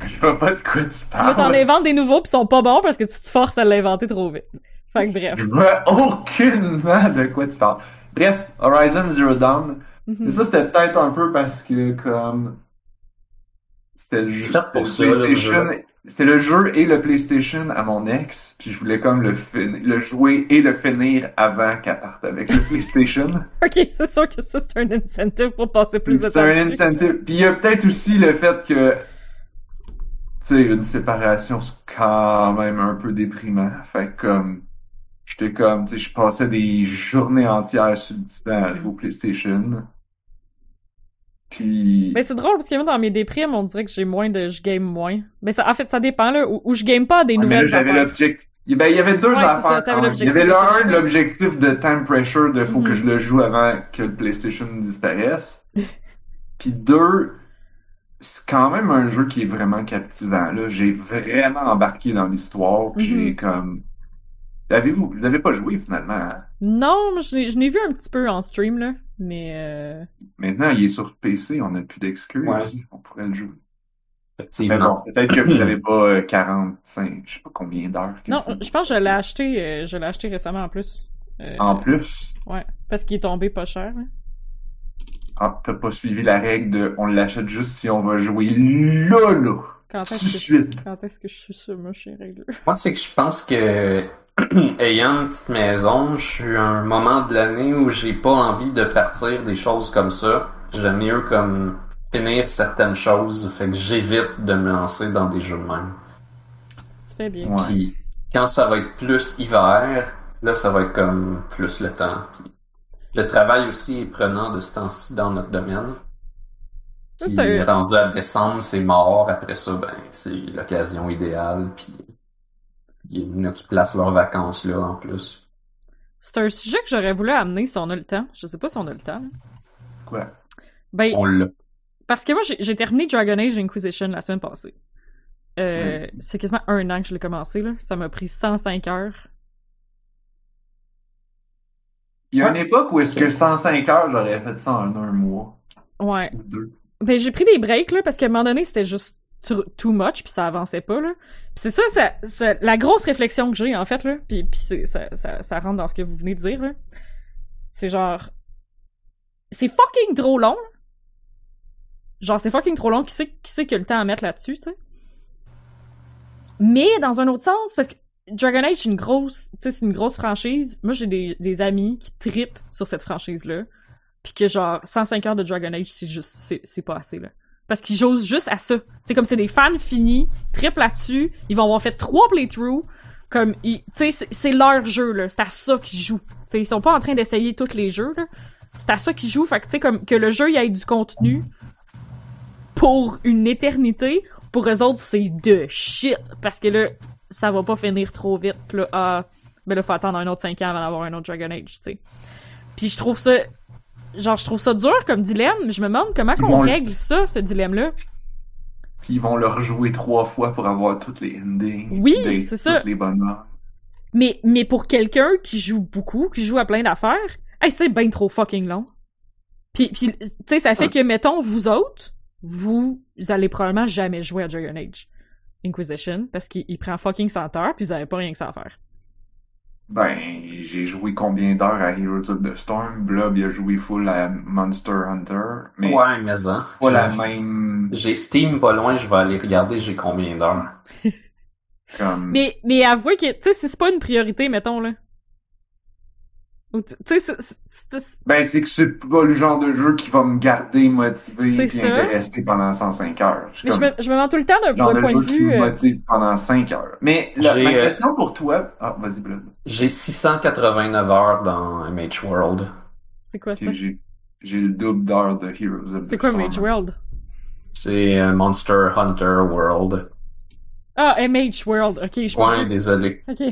Je vois pas de quoi tu Puis là, t'en parles. inventes des nouveaux pis ils sont pas bons parce que tu te forces à l'inventer trop vite. Fait que bref. Je vois aucunement de quoi tu parles. Bref, Horizon Zero Dawn. Mais Mhm. ça, c'était peut-être un peu parce que, comme, c'était c'était pour ça, PlayStation, c'était le jeu et le PlayStation à mon ex, puis je voulais comme le, fin- le jouer et le finir avant qu'elle parte avec le PlayStation. <laughs> Ok, c'est sûr que ça c'est un incentive pour passer plus de C'est temps un dessus. incentive. Puis il y a peut-être aussi le fait que, tu sais, une séparation, c'est quand même un peu déprimant. Fait que, comme, j'étais comme, tu sais, je passais des journées entières sur le divan à jouer au PlayStation. Puis, Mais c'est drôle parce que moi dans mes déprimes, on dirait que j'ai moins de je game moins. Mais ça en fait ça dépend là où, où je game pas des Ouais, mais nouvelles j'avais affaires. l'objectif. Ben, il y avait deux Ouais, ça, affaires. Il y l'objectif avait de le un, l'objectif de time pressure, de faut que Mhm. je le joue avant que le PlayStation disparaisse. <laughs> Puis deux, c'est quand même un jeu qui est vraiment captivant. Là, j'ai vraiment embarqué dans l'histoire. Puis Mhm. j'ai comme. L'avez-vous, vous l'avez pas joué finalement. hein? Non, je l'ai- vu un petit peu en stream là, mais euh... Maintenant, il est sur PC, on n'a plus d'excuses. Ouais. On pourrait le jouer. Mais bon, peut-être que vous n'avez pas euh, 45, je sais pas combien d'heures. non, je pense que je l'ai acheté, euh, je l'ai acheté récemment en plus. Euh, En plus, Ouais, parce qu'il est tombé pas cher. hein. Ah, t'as pas suivi la règle de on l'achète juste si on va jouer là, là. Quand est-ce que suite. quand est-ce que je suis sur ma chère règle? Moi, c'est que je pense que, <clears throat> ayant une petite maison, je suis à un moment de l'année où j'ai pas envie de partir des choses comme ça. J'aime mieux comme finir certaines choses, fait que j'évite de me lancer dans des jeux de même. Fais bien. Ouais. Puis, quand ça va être plus hiver, là, ça va être comme plus le temps. Le travail aussi est prenant de ce temps-ci dans notre domaine. Ça, Puis, c'est- rendu à décembre, c'est mort. Après ça, ben, c'est l'occasion idéale. Puis, il y en a qui placent leurs vacances là, en plus. C'est un sujet que j'aurais voulu amener si on a le temps. Je sais pas si on a le temps. Quoi? Ben, On l'a. parce que moi, j'ai j'ai terminé Dragon Age Inquisition la semaine passée. Euh, c'est quasiment un an que je l'ai commencé, là. Ça m'a pris 105 heures. Il y a Ouais. une époque où est-ce que 105 heures, j'aurais fait ça en un mois Ouais. ou deux. Ben, j'ai pris des breaks, là, parce qu'à un moment donné, c'était juste too, much, puis ça avançait pas, là. C'est ça, la grosse réflexion que j'ai, en fait, là, puis, ça, rentre dans ce que vous venez de dire, là. C'est genre... C'est fucking trop long, là. Genre, c'est fucking trop long. Qui sait, qui sait a le temps à mettre là-dessus, tu sais? Mais, dans un autre sens, parce que Dragon Age, c'est une grosse, tu sais, c'est une grosse franchise. Moi, j'ai des, des amis qui tripent sur cette franchise-là. Puis que genre 105 heures de Dragon Age, c'est juste c'est pas assez là. Parce qu'ils jouent juste à ça. C'est comme c'est des fans finis, triple là-dessus, ils vont avoir fait trois playthroughs comme ils- c'est, leur jeu là, c'est à ça qu'ils jouent. Tu sais ils sont pas en train d'essayer tous les jeux là. C'est à ça qu'ils jouent, fait que tu sais comme que le jeu il ait du contenu pour une éternité, pour eux autres c'est de shit parce que là ça va pas finir trop vite. Puis là ah ben là faut attendre un autre 5 ans avant d'avoir un autre Dragon Age, tu sais. Puis je trouve ça genre je trouve ça dur comme dilemme, je me demande comment qu'on le- règle ça ce dilemme là. Puis ils vont le rejouer trois fois pour avoir toutes les endings. Oui, c'est ça. Toutes les. Mais mais pour quelqu'un qui joue beaucoup, qui joue à plein d'affaires, hey, c'est bien trop fucking long. Puis puis tu sais ça fait que mettons vous autres, vous, vous allez probablement jamais jouer à Dragon Age Inquisition parce qu'il il prend fucking 100 heures puis vous avez pas rien que ça à faire. Ben, j'ai joué combien d'heures à Heroes of the Storm? Blob, il a joué full à Monster Hunter. Mais Ouais, mais ça. c'est pas la même. J'ai Steam pas loin, je vais aller regarder j'ai combien d'heures. Comme... Mais mais avouez que tu sais si c'est pas une priorité mettons là. Ou tu tu sais, c'est- c'est- c'est- Ben, c'est que c'est pas le genre de jeu qui va me garder motivé et intéressé pendant 105 heures. Je mais je me, je me mets tout le temps d'un genre d'un de point jeu de qui vue. me euh, motive pendant 5 heures. Mais la, ma euh, question pour toi... Ah, vas-y, Blood. J'ai 689 heures dans MH World. c'est quoi ça? J'ai- le double d'heures de Heroes of the C'est quoi. Mage World? C'est euh, Monster Hunter World. Ah, MH World. Ok, je. Ouais, désolé. Ok.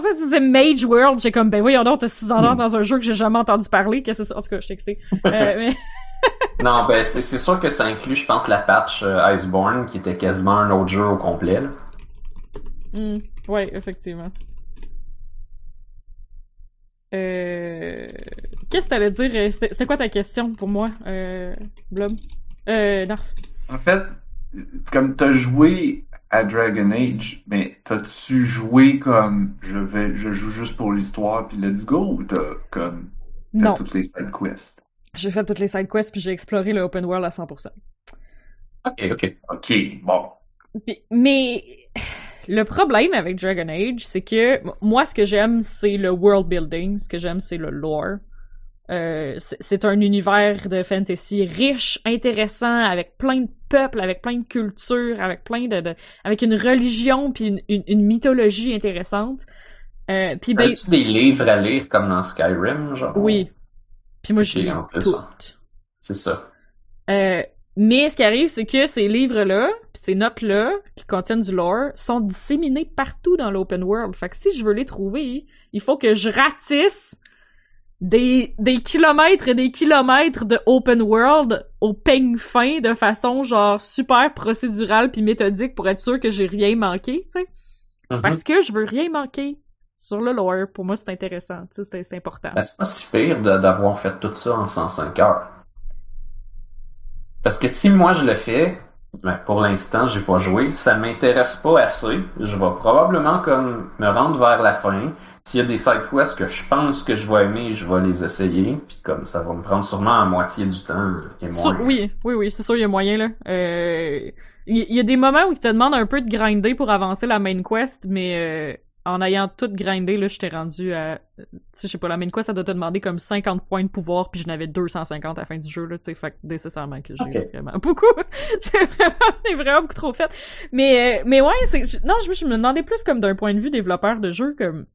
Disais Mage World. J'ai comme, ben voyons donc, t'as 6 ans dans un jeu que j'ai jamais entendu parler. Qu'est-ce que c'est? Ça? En tout cas, je t'ai excité. Euh, <laughs> mais... Non, ben c'est c'est sûr que ça inclut, je pense, la patch euh, Iceborne, qui était quasiment un autre jeu au complet. là. Hmm, ouais, effectivement. Euh... Qu'est-ce que t'allais dire? euh, C'était c'était quoi ta question pour moi, euh, Blob? Euh, Narf? En fait, comme t'as joué à Dragon Age, mais t'as-tu joué comme je vais, je joue juste pour l'histoire puis let's go ou t'as comme t'as Non. toutes les side quests? J'ai fait toutes les side quests puis j'ai exploré le open world à 100%. Ok, ok. Ok, bon. Puis- mais le problème avec Dragon Age, c'est que moi, ce que j'aime, c'est le world building. Ce que j'aime, c'est le lore. Euh, c'est un univers de fantasy riche, intéressant, avec plein de peuples, avec plein de cultures, avec plein de, de- avec une religion puis une, une, une mythologie intéressante. Euh, puis ben, As-tu des livres à lire comme dans Skyrim, genre? oui. Puis moi, j'ai tout. hein. C'est ça. Euh, mais ce qui arrive, c'est que ces livres-là, pis ces notes-là, qui contiennent du lore, sont disséminés partout dans l'open world. Fait que si je veux les trouver, il faut que je ratisse des, des kilomètres et des kilomètres de open world au peigne fin de façon genre super procédurale puis méthodique pour être sûr que j'ai rien manqué, tu sais. Mhm. Parce que je veux rien manquer sur le lore. Pour moi, c'est intéressant, tu sais, c'est- c'est important. Ben, c'est pas si pire d'avoir fait tout ça en 105 heures. Parce que si moi je le fais, ben, pour l'instant j'ai pas joué, ça m'intéresse pas assez. Je vais probablement comme me rendre vers la fin. S'il y a des side quests que je pense que je vais aimer, je vais les essayer. Puis comme ça va me prendre sûrement la moitié du temps et moins. Oui, oui, oui, c'est sûr, il y a moyen, là. Euh, Il y, a des moments où ils te demandent un peu de grinder pour avancer la main quest, mais euh, en ayant tout grindé, là, j'étais rendu à... Tu sais, je sais pas, la main quest, ça doit te demander comme 50 points de pouvoir, puis j'en avais 250 à la fin du jeu, là, tu sais, fait que nécessairement que j'ai vraiment beaucoup... <laughs> j'ai vraiment, beaucoup trop fait. Mais, euh, mais ouais, c'est... je- Non, je, je me demandais plus comme d'un point de vue développeur de jeu, comme...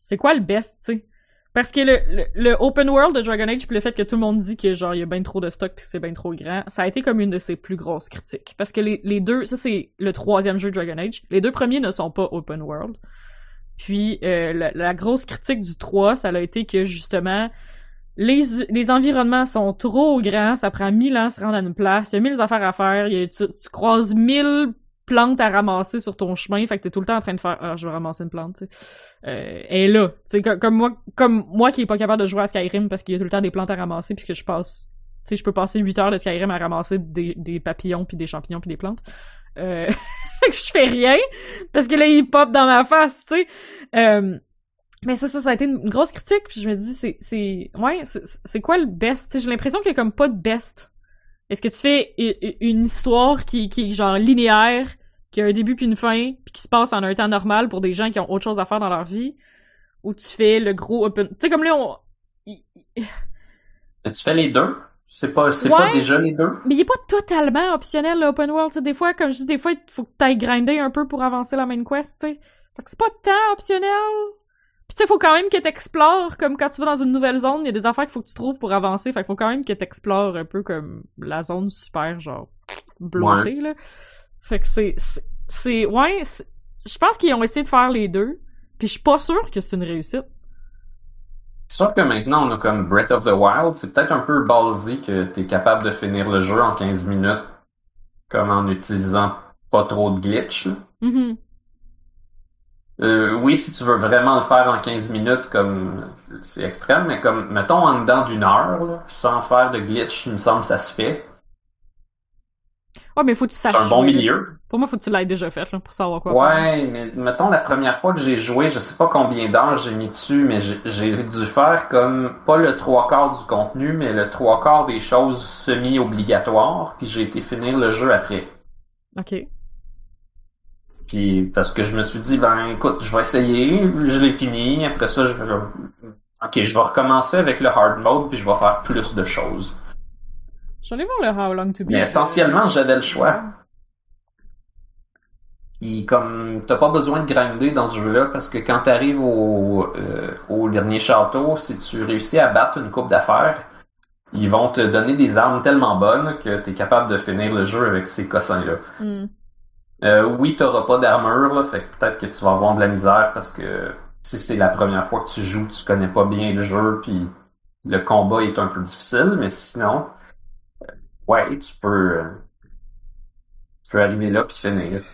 C'est quoi le best, tu sais? Parce que le, le, le open world de Dragon Age, puis le fait que tout le monde dit que genre il y a bien trop de stock puis c'est bien trop grand, ça a été comme une de ses plus grosses critiques. Parce que les, les deux, ça c'est le troisième jeu Dragon Age, les deux premiers ne sont pas open world. Puis euh, la, grosse critique du 3, ça a été que justement les, les environnements sont trop grands, ça prend mille ans à se rendre à une place, il y a mille affaires à faire, y a- tu, tu croises mille plantes à ramasser sur ton chemin, fait que t'es tout le temps en train de faire ah je vais ramasser une plante, tu sais. Euh, elle est là, sais comme, comme moi comme moi qui est pas capable de jouer à Skyrim parce qu'il y a tout le temps des plantes à ramasser puis que je passe tu sais je peux passer 8 heures de Skyrim à ramasser des, papillons puis des champignons puis des plantes. Euh, <laughs> je fais rien parce que là il pop dans ma face, tu sais. Euh, mais ça, ça, ça a été une grosse critique, puis je me dis, c'est, c'est, ouais, c'est, c'est quoi le best? J'ai l'impression qu'il y a comme pas de best. Est-ce que tu fais une histoire qui, qui est genre linéaire, qui a un début puis une fin, puis qui se passe en un temps normal pour des gens qui ont autre chose à faire dans leur vie, ou tu fais le gros open... Tu sais, comme là, on... Mais tu fais les deux? C'est pas, c'est Ouais. pas déjà les deux? Mais il est pas totalement optionnel, l'open world, tu sais, des fois, comme je dis, des fois, il faut que t'ailles grinder un peu pour avancer la main quest, tu sais. Fait que c'est pas tant optionnel. Puis tu sais, faut quand même que t'explores, comme quand tu vas dans une nouvelle zone, il y a des affaires qu'il faut que tu trouves pour avancer, fait qu'il faut quand même que t'explores un peu comme la zone super, genre, blottée, là. Fait que c'est, c'est, ouais, je pense qu'ils ont essayé de faire les deux, puis je suis pas sûre que c'est une réussite. C'est sûr que maintenant on a comme Breath of the Wild, c'est peut-être un peu ballsy que t'es capable de finir le jeu en 15 minutes, comme en utilisant pas trop de glitch. Mhm. Euh, oui, si tu veux vraiment le faire en 15 minutes, comme c'est extrême, mais comme mettons en dedans d'une heure, là, sans faire de glitch, il me semble que ça se fait. Ouais, mais faut que tu saches C'est un bon jouer, milieu. Pour moi, faut que tu l'aies déjà fait, là, pour savoir quoi faire. Ouais, mais mettons la première fois que j'ai joué, je sais pas combien d'heures j'ai mis dessus, mais j'ai j'ai dû faire comme pas le trois quarts du contenu, mais le trois quarts des choses semi-obligatoires, puis j'ai été finir le jeu après. Ok. Puis parce que je me suis dit ben écoute, je vais essayer, je l'ai fini, après ça je vais Ok, je vais recommencer avec le hard mode puis je vais faire plus de choses. Aller voir le How Long to Beat. Mais essentiellement, j'avais le choix. Et comme t'as pas besoin de grinder dans ce jeu-là parce que quand t'arrives au, euh, au dernier château, si tu réussis à battre une coupe d'affaires, ils vont te donner des armes tellement bonnes que t'es capable de finir le jeu avec ces cossins-là. Hmm. Euh, oui, t'auras pas d'armure, là, fait que peut-être que tu vas avoir de la misère parce que si c'est la première fois que tu joues, tu connais pas bien le jeu, puis le combat est un peu difficile, mais sinon, ouais, tu peux, euh, tu peux arriver là puis finir.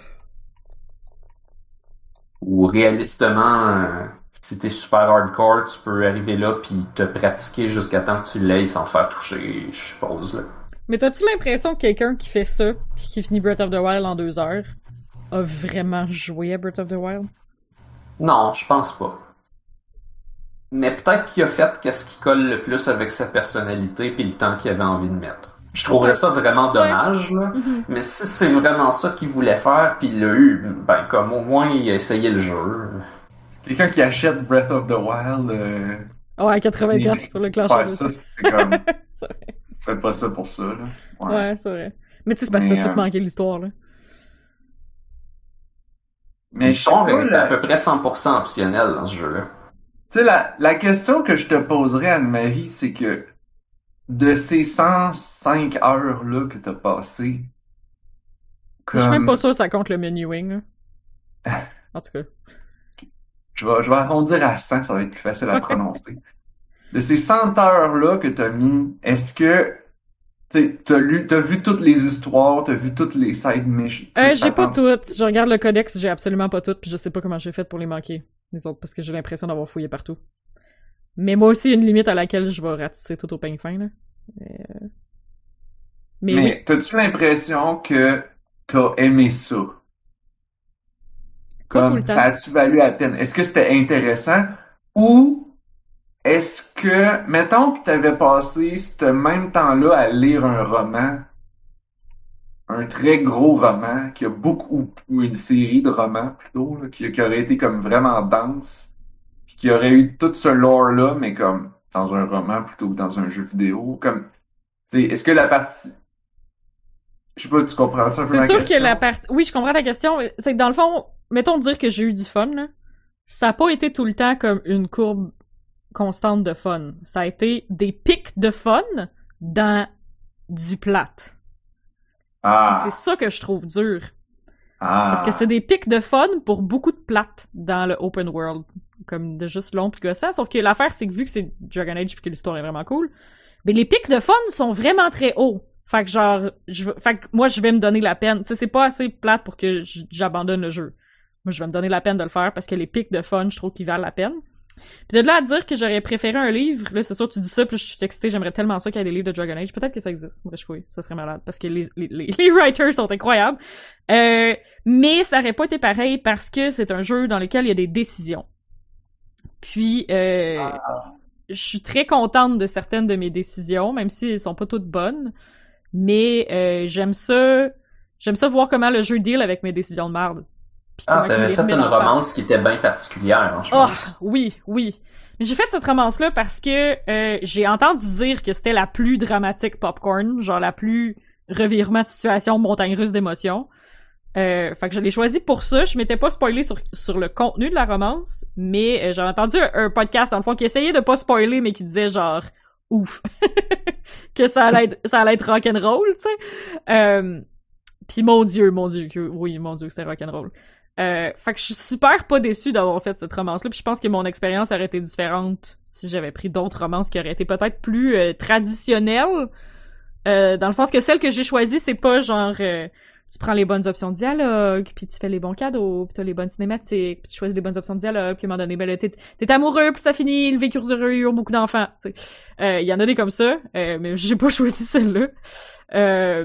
Ou réalistement, euh, si t'es super hardcore, tu peux arriver là puis te pratiquer jusqu'à temps que tu l'aies sans faire toucher, je suppose. Là. Mais t'as-tu l'impression que quelqu'un qui fait ça, puis qui finit Breath of the Wild en deux heures, a vraiment joué à Breath of the Wild? Non, je pense pas. Mais peut-être qu'il a fait qu'est-ce qui colle le plus avec sa personnalité puis le temps qu'il avait envie de mettre. Je trouverais Ouais. ça vraiment dommage, là. Mhm. Mais si c'est vraiment ça qu'il voulait faire puis il l'a eu, ben comme au moins il a essayé le jeu. Quelqu'un qui achète Breath of the Wild, euh, Ouais, 80$ Mais- pour le clash faire of ça, <laughs> c'est comme. Tu fais pas ça pour ça, là. Ouais. Ouais, c'est vrai. Mais tu sais, c'est parce que t'as tout euh, manqué l'histoire, là. Mais L'histoire est la- à peu près 100% optionnelle dans ce jeu-là. Tu sais, la, la question que je te poserais, Anne-Marie, c'est que de ces 105 heures-là que t'as passées, Je suis même pas sûr que ça compte le menuing, là. <laughs> En tout cas. je vais, je vais arrondir à 100, ça va être plus facile à <laughs> prononcer. De ces 100 heures-là que t'as mis, est-ce que, t'as lu, t'as vu toutes les histoires, t'as vu toutes les side missions? Euh, j'ai pas toutes. Je regarde le codex, j'ai absolument pas toutes, puis je sais pas comment j'ai fait pour les manquer, les autres, parce que j'ai l'impression d'avoir fouillé partout. Mais moi aussi, il y a une limite à laquelle je vais ratisser tout au peigne fin, là. Mais, euh, mais oui. Mais t'as-tu l'impression que t'as aimé ça? Comme, ça a-tu valu la peine? Est-ce que c'était intéressant? Ou est-ce que, mettons que t'avais passé ce même temps-là à lire un roman, un très gros roman, qui a beaucoup, ou une série de romans plutôt, là, qui, qui aurait été comme vraiment dense, qui aurait eu tout ce lore-là, mais comme dans un roman plutôt que dans un jeu vidéo, comme, est-ce que la partie, je sais pas, tu comprends ça un peu C'est sûr question? que la partie. Oui, je comprends ta question. C'est que dans le fond, mettons dire que j'ai eu du fun, là. Ça a pas été tout le temps comme une courbe constante de fun. Ça a été des pics de fun dans du plate. Ah, C'est ça que je trouve dur. ah. Parce que c'est des pics de fun pour beaucoup de plates dans le open world. Comme de juste long pis gossant. Sauf que l'affaire, c'est que vu que c'est Dragon Age pis que l'histoire est vraiment cool, mais les pics de fun sont vraiment très hauts. Fait que genre, moi, je vais me donner la peine. Tu sais, c'est pas assez plate pour que j'abandonne le jeu. Moi, je vais me donner la peine de le faire parce que les pics de fun, je trouve qu'ils valent la peine. Puis de là à dire que j'aurais préféré un livre, là, c'est sûr, tu dis ça, puis je suis excitée, j'aimerais tellement ça qu'il y ait des livres de Dragon Age. Peut-être que ça existe. Moi, je. Ça serait malade. Parce que les, les, les, <laughs> les writers sont incroyables. Euh, mais ça aurait pas été pareil parce que c'est un jeu dans lequel il y a des décisions. Puis, euh, je suis très contente de certaines de mes décisions, même si elles sont pas toutes bonnes. Mais euh, j'aime ça, j'aime ça voir comment le jeu deal avec mes décisions de. Puis Ah, t'avais fait une face. romance qui était bien particulière, hein, je Oh, pense. oui, oui. Mais j'ai fait cette romance-là parce que euh, j'ai entendu dire que c'était la plus dramatique popcorn, genre la plus revirement de situation, montagne russe d'émotions. Euh, fait que je l'ai choisi pour ça. Je m'étais pas spoilé sur, sur le contenu de la romance, mais euh, j'avais entendu un, podcast dans le fond qui essayait de pas spoiler, mais qui disait genre ouf <laughs> que ça allait être, ça allait être rock'n'roll, tu sais. Euh, puis mon dieu, mon dieu, que, oui, mon dieu, c'était rock'n'roll. Euh, fait que je suis super pas déçue d'avoir fait cette romance-là, puis je pense que mon expérience aurait été différente si j'avais pris d'autres romances qui auraient été peut-être plus euh, traditionnelles. Euh, dans le sens que celle que j'ai choisie, c'est pas genre euh, tu prends les bonnes options de dialogue, puis tu fais les bons cadeaux, puis t'as les bonnes cinématiques, puis tu choisis les bonnes options de dialogue, puis à un moment donné, ben t'es, amoureux, puis ça finit, le vécu heureux, beaucoup d'enfants. Euh, Il y en a des comme ça, euh, mais <laughs> j'ai pas choisi celle-là. Euh,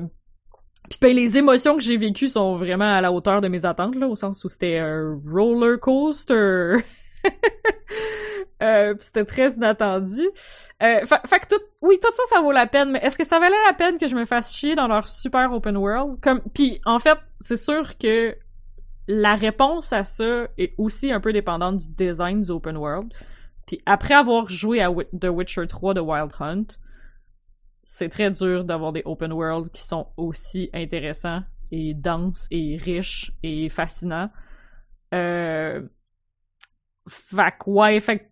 puis ben, les émotions que j'ai vécues sont vraiment à la hauteur de mes attentes, là, au sens où c'était un roller coaster. <laughs> euh, c'était très inattendu. Euh, fa- fait, tout, oui, tout ça, ça vaut la peine, mais est-ce que ça valait la peine que je me fasse chier dans leur super open world? Comme, puis en fait, c'est sûr que la réponse à ça est aussi un peu dépendante du design du open world. Puis après avoir joué à The Witcher 3 de Wild Hunt, c'est très dur d'avoir des open world qui sont aussi intéressants et denses et riches et fascinants. Euh... Fait ouais, fait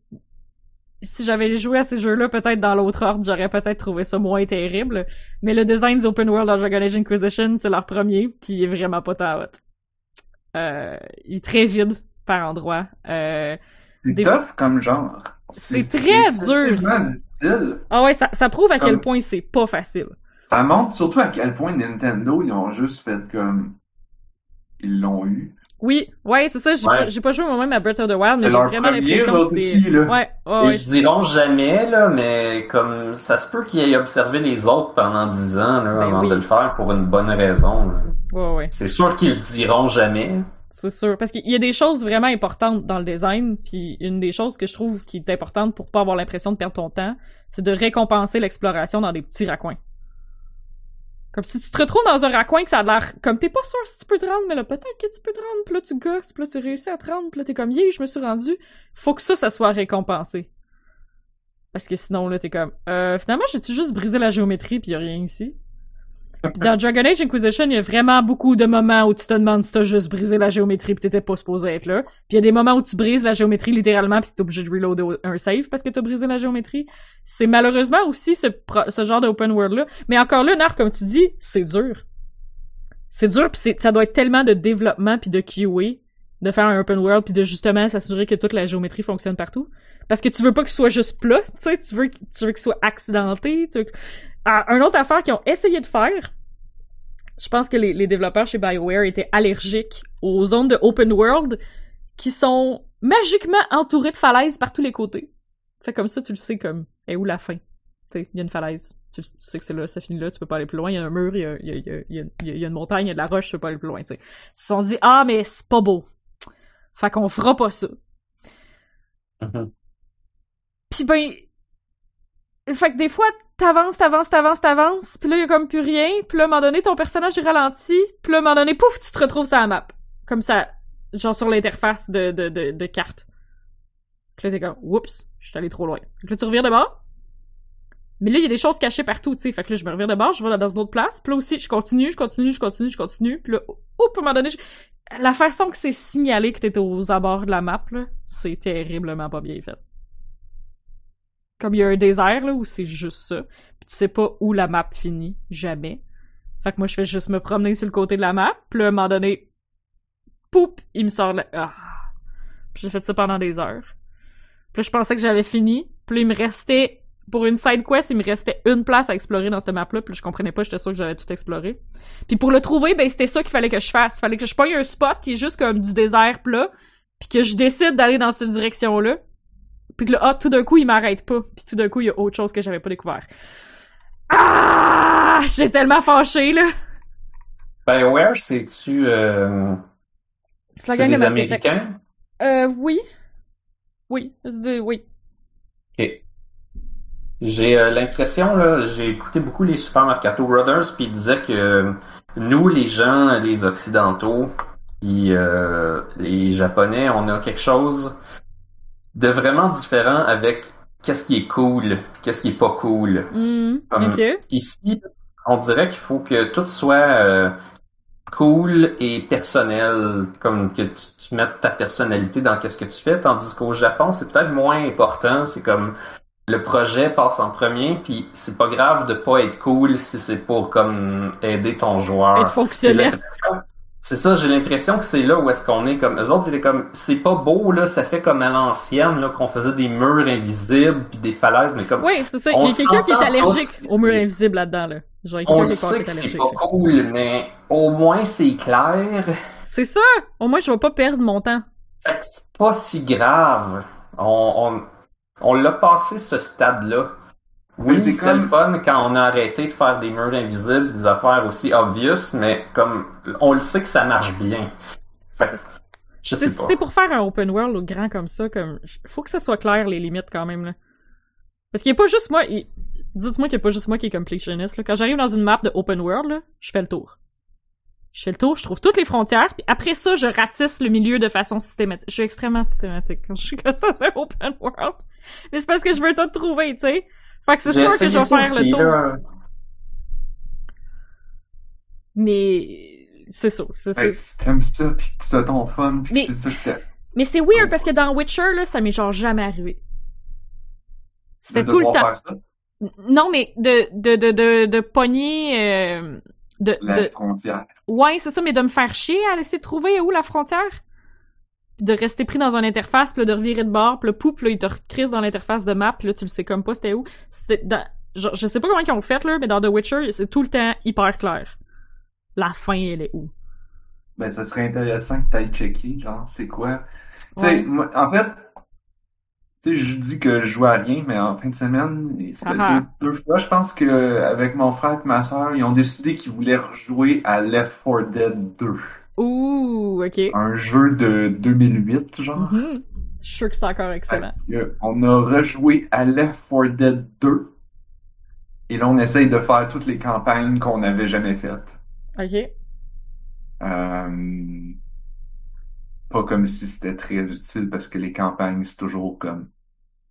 si j'avais joué à ces jeux-là, peut-être dans l'autre ordre, j'aurais peut-être trouvé ça moins terrible. Mais le design des open world dans Dragon Age Inquisition, c'est leur premier, puis il est vraiment pas tant hot. Euh, il est très vide par endroits. Euh, C'est Des- tough comme genre. C'est très c'est dur, ça. difficile. Ah ouais, ça, ça prouve à quel point c'est pas facile. Ça montre surtout à quel point Nintendo, ils ont juste fait comme. Ils l'ont eu. Oui, ouais, c'est ça. J'ai Ouais. pas, j'ai pas joué moi-même à Breath of the Wild, mais j'ai vraiment l'impression que c'est. Ouais, ouais, Ils diront jamais, là, mais comme ça se peut qu'ils aient observé les autres pendant dix ans là, Ben avant oui. de le faire pour une bonne raison. là. ouais, ouais. C'est sûr qu'ils le diront jamais. C'est sûr. Parce qu'il y a des choses vraiment importantes dans le design, puis une des choses que je trouve qui est importante pour pas avoir l'impression de perdre ton temps, c'est de récompenser l'exploration dans des petits raccoins. Si tu te retrouves dans un raccoin que ça a l'air comme t'es pas sûr si tu peux te rendre, mais là peut-être que tu peux te rendre, puis là tu gosses, puis là tu réussis à te rendre, puis là t'es comme yeah, je me suis rendu. Faut que ça, ça soit récompensé. Parce que sinon là t'es comme euh, finalement j'ai-tu juste brisé la géométrie puis y a rien ici? Dans Dragon Age Inquisition, il y a vraiment beaucoup de moments où tu te demandes si t'as juste brisé la géométrie pis t'étais pas supposé être là. Puis il y a des moments où tu brises la géométrie littéralement pis t'es obligé de reloader un save parce que t'as brisé la géométrie. C'est malheureusement aussi ce, genre d'open world là. Mais encore là, Nar, comme tu dis, c'est dur. C'est dur pis ça doit être tellement de développement puis de QA de faire un open world puis de justement s'assurer que toute la géométrie fonctionne partout. Parce que tu veux pas qu'il soit juste plat, tu sais, tu veux, tu veux qu'il soit accidenté, tu veux ah, un autre affaire qu'ils ont essayé de faire, je pense que les, développeurs chez BioWare étaient allergiques aux zones de open world qui sont magiquement entourées de falaises par tous les côtés. Fait comme ça, tu le sais comme, est où la fin? Il y a une falaise. Tu, sais que c'est là, ça finit là, tu peux pas aller plus loin, il y a un mur, il y a, y a- y a- y a- une montagne, il y a de la roche, tu peux pas aller plus loin. Ils se sont dit, ah, mais c'est pas beau. Fait qu'on fera pas ça. Mhm. Pis ben, fait que des fois, t'avances, t'avances, t'avances, t'avances, pis là, y a comme plus rien, pis là, à un moment donné, ton personnage est ralenti, pis là, à un moment donné, pouf, tu te retrouves sur la map. Comme ça, genre sur l'interface de, de, de, carte. Pis là, t'es comme, oups, je suis allé trop loin. Que là, tu reviens de bord. Mais là, il y a des choses cachées partout, tu sais. Fait que là, je me reviens de bord, je vais dans une autre place, pis là aussi, je continue, je continue, je continue, je continue, pis là, oups, à un moment donné, la façon que c'est signalé que t'es aux abords de la map, là, c'est terriblement pas bien fait. Comme il y a un désert là où c'est juste ça, puis tu sais pas où la map finit, jamais. Fait que moi je fais juste me promener sur le côté de la map, puis à un moment donné, poup, il me sort là. Ah. Puis j'ai fait ça pendant des heures. Puis je pensais que j'avais fini, puis il me restait pour une side quest, il me restait une place à explorer dans cette map là, puis je comprenais pas, j'étais sûr que j'avais tout exploré. Puis pour le trouver, ben c'était ça qu'il fallait que je fasse, il fallait que je pogne un spot qui est juste comme du désert plat, puis que je décide d'aller dans cette direction là. Puis que là, ah, tout d'un coup, il m'arrête pas. Puis tout d'un coup, il y a autre chose que j'avais pas découvert. Ah! J'ai tellement fâché, là! BioWare, c'est-tu euh, C'est la c'est gang de des Effect. Américains? Euh, oui. Oui. C'est de- oui. Ok. J'ai euh, l'impression, là, j'ai écouté beaucoup les Super Mercato Brothers, puis ils disaient que euh, nous, les gens, les Occidentaux, puis euh, les Japonais, on a quelque chose de vraiment différent avec qu'est-ce qui est cool, qu'est-ce qui est pas cool. Hmm, Comme-. Ici, on dirait qu'il faut que tout soit euh, cool et personnel, comme que tu, tu mettes ta personnalité dans qu'est-ce que tu fais, tandis qu'au Japon, c'est peut-être moins important. C'est comme le projet passe en premier, puis c'est pas grave de pas être cool si c'est pour comme aider ton joueur. Être fonctionnel. C'est ça, j'ai l'impression que c'est là où est-ce qu'on est comme eux autres, il est comme c'est pas beau là, ça fait comme à l'ancienne là qu'on faisait des murs invisibles puis des falaises, mais comme Oui, c'est ça. Il y a quelqu'un qui est allergique tous. au mur invisible là-dedans, là. Genre, on le sait que c'est pas là. cool, mais au moins c'est clair. C'est ça! Au moins, je vais pas perdre mon temps. Fait que c'est pas si grave. On, on, on l'a passé ce stade-là. Mais Oui, c'est c'était le fun quand on a arrêté de faire des murs invisibles, des affaires aussi obvious, mais comme on le sait que ça marche bien. Fait je C'est sais pas. c'est pour faire un open world grand comme ça, comme faut que ça soit clair les limites quand même là. Parce qu'il y a pas juste moi, il- dites-moi qu'il y a pas juste moi qui est completionist là. Quand j'arrive dans une map de open world là, je fais le tour. Je fais le tour, je trouve toutes les frontières, puis après ça, je ratisse le milieu de façon systématique. Je suis extrêmement systématique quand je suis comme ça, c'est un open world. Mais c'est parce que je veux tout trouver, tu sais. Fait que c'est sûr que je vais faire aussi, le tour. là. Mais c'est ça. c'est Hey, ça. si t'aimes ça, pis que tu as ton fun, pis Mais- c'est ça que t'aimes. Mais c'est weird parce que dans Witcher, là, ça m'est genre jamais arrivé. C'était tout le temps. faire ça, Non, mais de, de, de, de, de pogner, euh, de, la de, frontière. ouais, c'est ça, mais de me faire chier à laisser trouver où la frontière? De rester pris dans une interface, puis là, de revirer de bord, puis là, poup, là, il te recrise dans l'interface de map, puis là, tu le sais comme pas c'était où. C'était dans, genre, je sais pas comment ils ont fait, là, mais dans The Witcher, c'est tout le temps hyper clair. La fin, elle est où? Ben, ça serait intéressant que t'ailles checker, genre, c'est quoi? Tu sais, Ouais. en fait, tu sais, je dis que je joue à rien, mais en fin de semaine, ça fait Ah ah. deux, deux fois, je pense que avec mon frère et ma soeur, ils ont décidé qu'ils voulaient rejouer à Left 4 Dead 2. Ouh, ok. Un jeu de 2008, genre. Mhm. Je suis sûr que c'est encore excellent. Que, on a rejoué à Left 4 Dead 2. Et là, on essaye de faire toutes les campagnes qu'on n'avait jamais faites. Ok. Euh, pas comme si c'était très utile parce que les campagnes, c'est toujours comme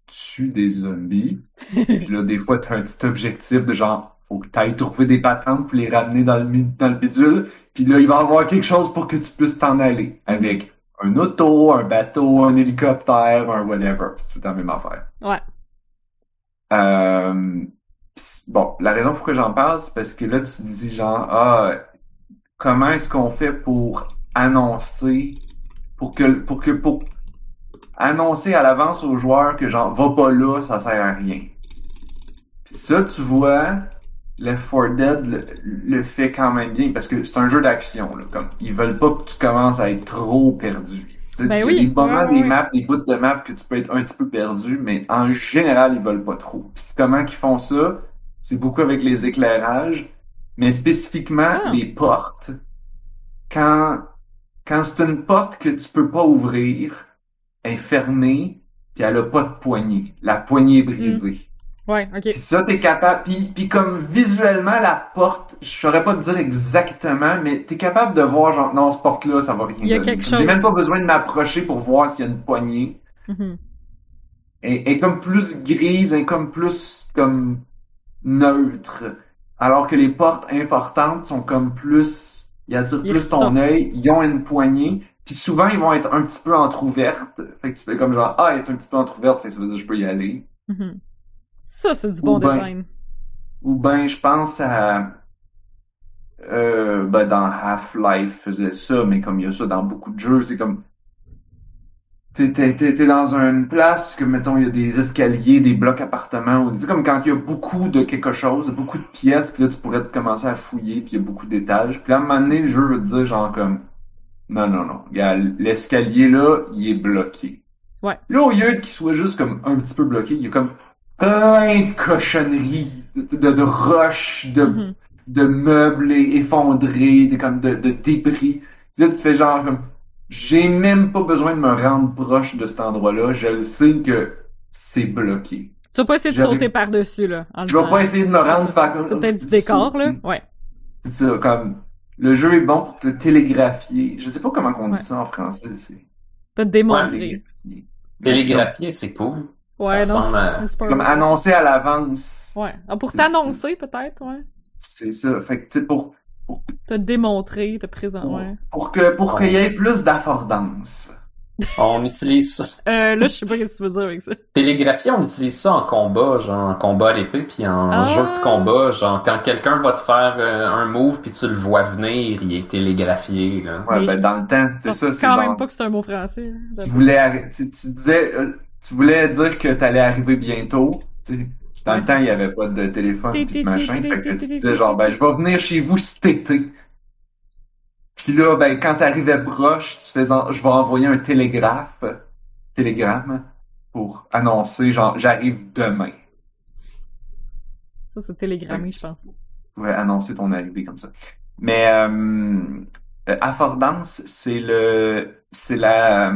tue des zombies. <laughs> Puis là, des fois, t'as un petit objectif de genre, faut que t'ailles trouver des patentes pour les ramener dans le, dans le bidule. Puis là, il va y avoir quelque chose pour que tu puisses t'en aller. Avec un auto, un bateau, un hélicoptère, un whatever. C'est tout la même affaire. Ouais. Euh, bon, la raison pourquoi j'en parle, c'est parce que là, tu te dis genre, ah, comment est-ce qu'on fait pour annoncer, pour que, pour que, pour annoncer à l'avance aux joueurs que genre, va pas là, ça sert à rien. Pis ça, tu vois, Left 4 Dead le, le fait quand même bien, parce que c'est un jeu d'action, là, comme, ils veulent pas que tu commences à être trop perdu. Ben il y a oui, des moments, ouais, des maps, des bouts de maps que tu peux être un petit peu perdu, mais en général, ils veulent pas trop. Puis comment qu'ils font ça? C'est beaucoup avec les éclairages, mais spécifiquement Ah. les portes. Quand, quand c'est une porte que tu peux pas ouvrir, elle est fermée, puis elle a pas de poignée. La poignée est brisée. Ouais, ok. Puis ça, t'es capable. Puis, puis comme visuellement, la porte, je saurais pas te dire exactement, mais t'es capable de voir, genre, non, cette porte-là, ça va rien Il y a quelque J'ai chose. même pas besoin de m'approcher pour voir s'il y a une poignée. Elle est comme plus grise, est comme plus, comme, neutre. Alors que les portes importantes sont comme plus, ils attirent Ils plus ton œil, ils ont une poignée. Puis souvent, ils vont être un petit peu entrouvertes. Fait que tu fais comme genre, ah, elle est un petit peu entrouverte, fait que ça veut dire que je peux y aller. Mhm. Ça, c'est du bon Ou ben- design. Ou ben, je pense à, euh, ben, dans Half-Life faisait ça, mais comme il y a ça dans beaucoup de jeux, c'est comme, t'es, t'es, t'es, dans une place que, mettons, il y a des escaliers, des blocs appartements, ou comme quand il y a beaucoup de quelque chose, beaucoup de pièces, puis là, tu pourrais te commencer à fouiller, puis il y a beaucoup d'étages, puis là, à un moment donné, le jeu veut te dire, genre, comme, non, non, non, l'escalier, là, il est bloqué. Ouais. Là, au lieu qu'il soit juste comme un petit peu bloqué, il y a comme plein de cochonneries, de, de, de roches, de, Mhm. de meubles effondrés, de, comme de, de débris. Puis là, tu fais genre comme, j'ai même pas besoin de me rendre proche de cet endroit-là, je le sais que c'est bloqué. Tu vas pas essayer de sauter par-dessus, là. en Je vais pas essayer de me rendre comme C'est peut-être du décor, là. Ouais. C'est ça, comme, le jeu est bon pour te télégraphier. Je sais pas comment on dit Ouais. ça en français, démontré. télégraphier. Télégraphier, c'est cool. Ouais, Ça non, à- c'est c'est pas Comme annoncer à l'avance. Ouais. Ah, pour t'annoncer, peut-être, ouais. C'est ça. Fait que, tu sais, pour, T'as démontré, t'as présent, pour, ouais. pour que, pour qu'il y ait plus d'affordance. <laughs> On utilise ça. Euh, là, je sais pas ce que tu veux dire avec ça. Télégraphie, on utilise ça en combat, genre en combat à l'épée, puis en Ah. jeu de combat, genre quand quelqu'un va te faire euh, un move puis tu le vois venir, il est télégraphié, là. Ouais, Mais ben, je- dans le temps, Je c'était ça, c'est quand genre, même pas que c'est un mot français. là. tu voulais, tu, tu disais, euh, tu voulais dire que t'allais arriver bientôt. Dans Ouais. le temps, il y avait pas de téléphone ti, de machin, fait que tu disais genre, ben, je vais venir chez vous cet été. Puis là, ben, quand t'arrivais proche, tu faisais, je vais envoyer un télégraphe, télégramme, pour annoncer, genre, j'arrive demain. Ça, c'est télégrammé, je pense. Tu pouvais annoncer ton arrivée comme ça. Mais, euh, euh, affordance, c'est le, c'est la,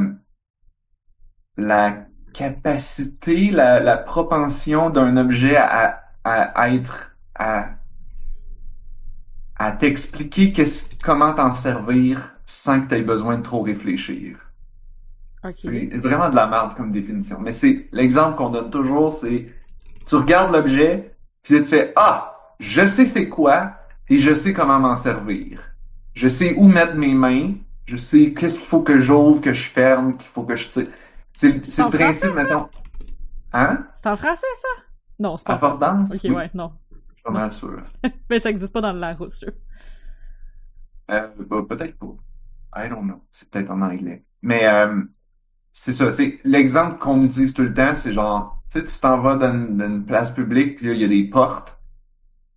la capacité, la, la propension d'un objet à, à, à être, à, à t'expliquer comment t'en servir sans que t'aies besoin de trop réfléchir. Ok. C'est vraiment de la merde comme définition. Mais c'est l'exemple qu'on donne toujours, c'est tu regardes l'objet, puis là, tu fais Ah, je sais c'est quoi, et je sais comment m'en servir. Je sais où mettre mes mains, je sais qu'est-ce qu'il faut que j'ouvre, que je ferme, qu'il faut que je tire. C'est le principe, mettons. Hein? C'est en français, ça? Non, c'est pas en force danse? Ok, Oui. ouais, non. Je suis pas mal sûr. <laughs> Mais ça existe pas dans le Larousse. Euh, bah, peut-être pas. I don't know. C'est peut-être en anglais. Mais euh, c'est ça. C'est l'exemple qu'on utilise tout le temps, c'est genre, tu sais, tu t'en vas dans une, dans une place publique, puis là, il y a des portes.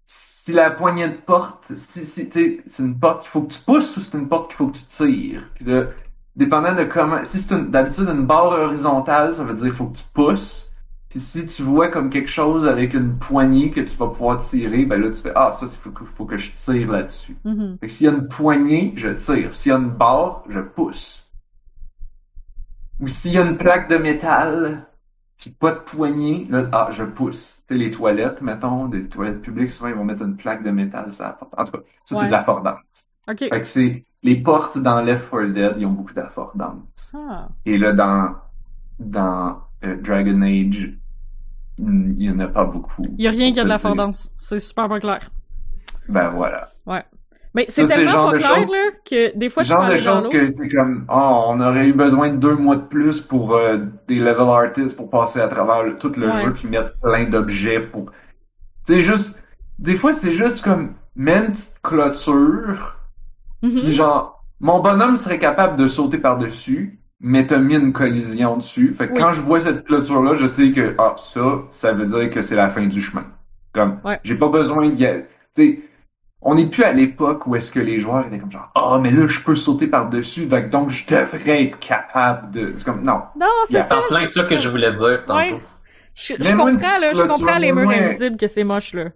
Si la poignée de porte, si, si c'est une porte qu'il faut que tu pousses ou c'est une porte qu'il faut que tu tires? Puis là, dépendant de comment, si c'est une- d'habitude une barre horizontale, ça veut dire qu'il faut que tu pousses. Puis si tu vois comme quelque chose avec une poignée que tu vas pouvoir tirer, ben là tu fais ah ça c'est faut que, faut que je tire là-dessus. Mhm. Fait que s'il y a une poignée, je tire. S'il y a une barre, je pousse. Ou s'il y a une plaque de métal, puis pas de poignée, là, ah, je pousse. Tu sais, les toilettes, mettons, des toilettes publiques, souvent, ils vont mettre une plaque de métal porte. En tout cas, ça, Ouais. c'est de l'affordance. Ok. Fait que c'est, les portes dans Left 4 Dead, ils ont beaucoup d'affordance. Ah. Et là, dans, dans euh, Dragon Age, il y en a pas beaucoup. Y a rien qui a de la Pour te dire. fordance. C'est super pas clair. Ben voilà. Mais c'est c'est tellement pas de clair, là, que des fois, tu genre de choses que c'est comme, oh, on aurait eu besoin de deux mois de plus pour euh, des level artists pour passer à travers le- tout le Ouais. jeu puis mettre plein d'objets pour. Sais, juste. Des fois, c'est juste comme, mets une petite clôture, Mhm. puis genre, mon bonhomme serait capable de sauter par-dessus, mais t'as mis une collision dessus. Fait que Oui. quand je vois cette clôture-là, je sais que, ah, ça, ça veut dire que c'est la fin du chemin. Comme, Ouais. j'ai pas besoin d'y aller. Tu sais, on n'est plus à l'époque où est-ce que les joueurs étaient comme genre, ah, mais là, je peux sauter par-dessus, fait que donc je devrais être capable de. C'est comme, non. Non, Il y a c'est ça. C'est en plein ça que je voulais dire tantôt. Ouais. Je, comprends, là, je comprends les murs invisibles que c'est moche, là.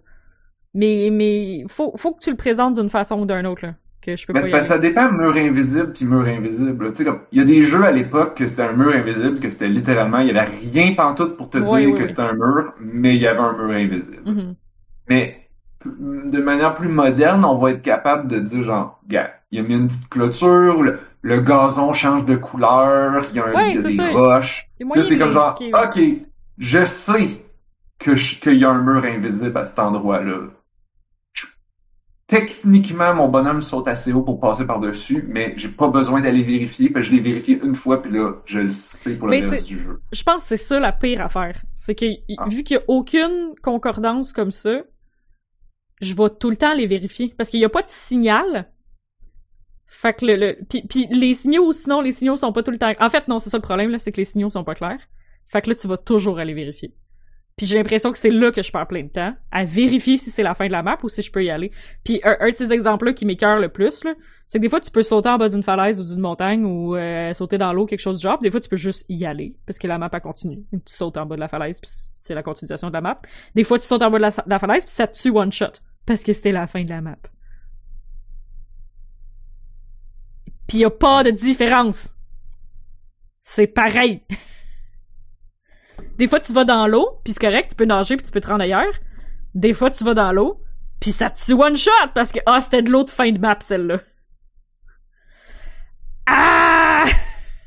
Mais, mais, faut, faut que tu le présentes d'une façon ou d'une autre, là. Que je peux Mais pas y aller. ça dépend mur invisible puis mur invisible. Tu sais, comme, il y a des jeux à l'époque que c'était un mur invisible, que c'était littéralement, il y avait rien pantoute pour te Oui, dire oui, que oui. c'était un mur, mais il y avait un mur invisible. Mhm. Mais de manière plus moderne, on va être capable de dire genre, gars, il y a mis une petite clôture, le, le gazon change de couleur, il y a, un, Ouais, y a des ça. roches. Là, c'est comme genre, ok, je sais que qu'il y a un mur invisible à cet endroit-là. Techniquement, mon bonhomme saute assez haut pour passer par-dessus, mais j'ai pas besoin d'aller vérifier, parce que je l'ai vérifié une fois, puis là, je le sais pour le reste du jeu. Je pense que c'est ça la pire affaire. C'est que, Ah. vu qu'il y a aucune concordance comme ça, je vais tout le temps les vérifier. Parce qu'il y a pas de signal. Fait que le, le puis, puis les signaux, sinon, les signaux sont pas tout le temps. En fait, non, c'est ça le problème, là, c'est que les signaux sont pas clairs. Fait que là, tu vas toujours aller vérifier. Puis j'ai l'impression que c'est là que je perds plein de temps, à vérifier si c'est la fin de la map ou si je peux y aller. Puis un, un de ces exemples-là qui m'écœure le plus, c'est que des fois, tu peux sauter en bas d'une falaise ou d'une montagne ou euh, sauter dans l'eau, quelque chose du genre. Puis des fois, tu peux juste y aller parce que la map, elle continue. Tu sautes en bas de la falaise, puis c'est la continuation de la map. Des fois, tu sautes en bas de la, de la falaise, puis ça te tue one shot parce que c'était la fin de la map. Puis y a pas de différence. C'est pareil. <laughs> Des fois, tu vas dans l'eau, puis c'est correct, tu peux nager, puis tu peux te rendre ailleurs. Des fois, tu vas dans l'eau, puis ça te tue one shot parce que ah, c'était de l'eau de fin de map celle-là. Ah!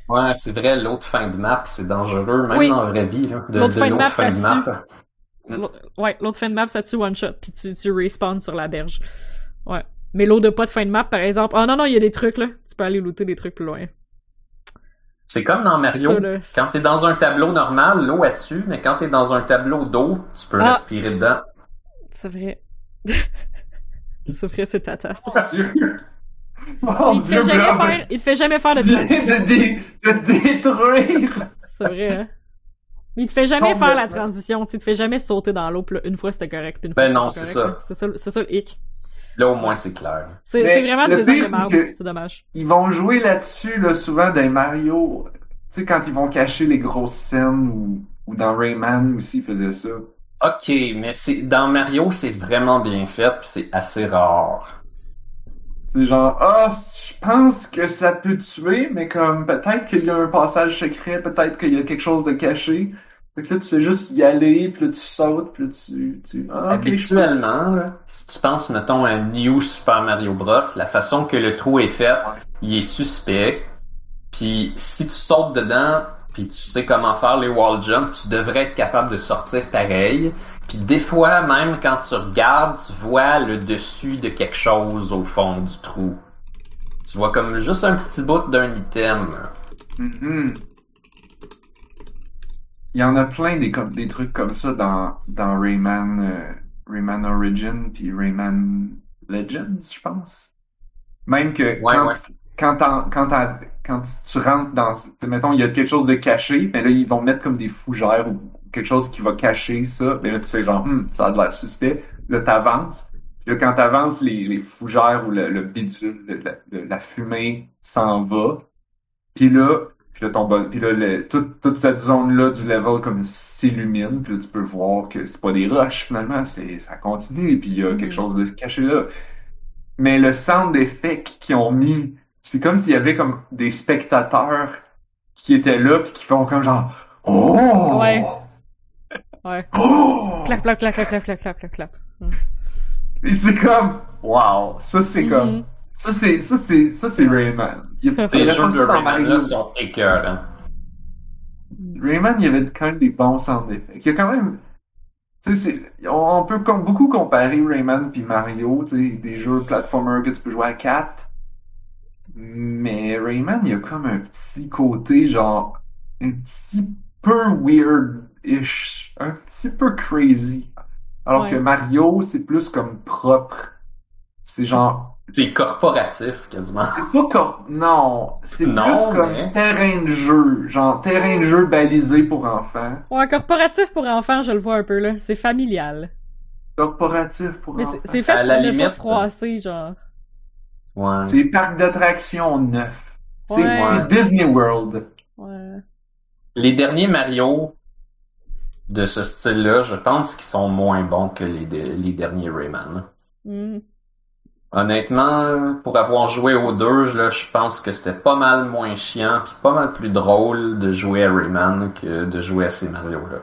Ouais, c'est vrai, l'autre fin de map, c'est dangereux, même Oui. dans la vraie vie, là, de, L'autre de fin de map, fin de ça map. L'au- Ouais, l'autre fin de map, ça tue one shot, puis tu, tu respawns sur la berge. Ouais. Mais l'eau de pas de fin de map, par exemple. Ah non, non, il y a des trucs là. Tu peux aller looter des trucs plus loin. C'est comme dans Mario. Ça. Quand t'es dans un tableau normal, l'eau est dessus, mais quand t'es dans un tableau d'eau, tu peux Ah. respirer dedans. C'est vrai. <laughs> c'est vrai, c'est tata, ça. Mon Dieu! Mon Il te Dieu, fait jamais faire, il te fait jamais faire tu de dé- de détruire! C'est vrai, hein. Mais il te fait jamais Non, faire mais- la transition, tu te fait jamais sauter dans l'eau, une fois c'était correct, puis une Ben fois non, c'était c'est ça. C'est ça, c'est ça le hic. Là, au moins, c'est clair. C'est vraiment le des de c'est dommage. Ils vont jouer là-dessus, là, souvent dans Mario. Tu sais, quand ils vont cacher les grosses scènes, ou, ou dans Rayman aussi, ils faisaient ça. Ok, mais c'est dans Mario, c'est vraiment bien fait, pis c'est assez rare. C'est genre, ah, je pense que ça peut tuer, mais comme peut-être qu'il y a un passage secret, peut-être qu'il y a quelque chose de caché. Fait que là, tu fais juste y aller, puis là, tu sautes, puis là, tu... tu... Ah, Habituellement, là, si tu penses, mettons, à New Super Mario Bros, la façon que le trou est fait, il est suspect. Puis si tu sautes dedans, puis tu sais comment faire les wall jumps, tu devrais être capable de sortir pareil. Puis des fois, même quand tu regardes, tu vois le dessus de quelque chose au fond du trou. Tu vois comme juste un petit bout d'un item. Mhm. Il y en a plein des, comme, des trucs comme ça dans, dans Rayman, euh, Rayman Origin puis Rayman Legends, je pense. Même que Ouais, quand, ouais. tu- quand, quand, quand tu rentres dans, mettons, il y a quelque chose de caché, mais là, ils vont mettre comme des fougères ou quelque chose qui va cacher ça. Mais là, tu sais, genre, Hum, ça a de l'air suspect. Là, t'avances. Puis là, quand t'avances, les, les fougères ou le, le bidule, le- la, le- la fumée s'en va. Puis là, puis là, ton bon... puis là le... toute, toute cette zone-là du level comme s'illumine, puis là, tu peux voir que c'est pas des roches finalement, c'est ça continue, puis il y a mm-hmm. quelque chose de caché là. Mais le sound effect qu'ils ont mis, c'est comme s'il y avait comme des spectateurs qui étaient là puis qui font comme genre Oh! Ouais. Ouais. Oh! Clap, clap, clap, clap, clap, clap, clap, clap. Mm. C'est comme, wow, ça c'est mm-hmm. comme, ça c'est ça c'est ça c'est Rayman. Il y a, avait jeux de Rayman sont écœurants. Rayman, il y avait quand même des bons sound effects. Il y a quand même, tu sais, c'est- on, on peut com- beaucoup comparer Rayman puis Mario, tu sais, des jeux platformer que tu peux jouer à 4. Mais Rayman, il y a comme un petit côté, genre, un petit peu weird-ish, un petit peu crazy. Alors Ouais. que Mario, c'est plus comme propre. C'est genre, C'est corporatif quasiment. c'est pas cor... Non, c'est plus comme mais- terrain de jeu, genre terrain de jeu balisé pour enfants. Ouais, corporatif pour enfants, je le vois un peu, là. C'est familial. corporatif pour Mais enfants. c'est c'est fait À pour la ne pas limite, froisser, genre. Ouais. C'est parc d'attractions neuf. C'est Ouais. c'est Disney World. Ouais. Les derniers Mario de ce style-là, je pense qu'ils sont moins bons que les, de- les derniers Rayman. Hmm. Honnêtement, pour avoir joué aux deux, là, je pense que c'était pas mal moins chiant puis pas mal plus drôle de jouer à Rayman que de jouer à ces Mario-là.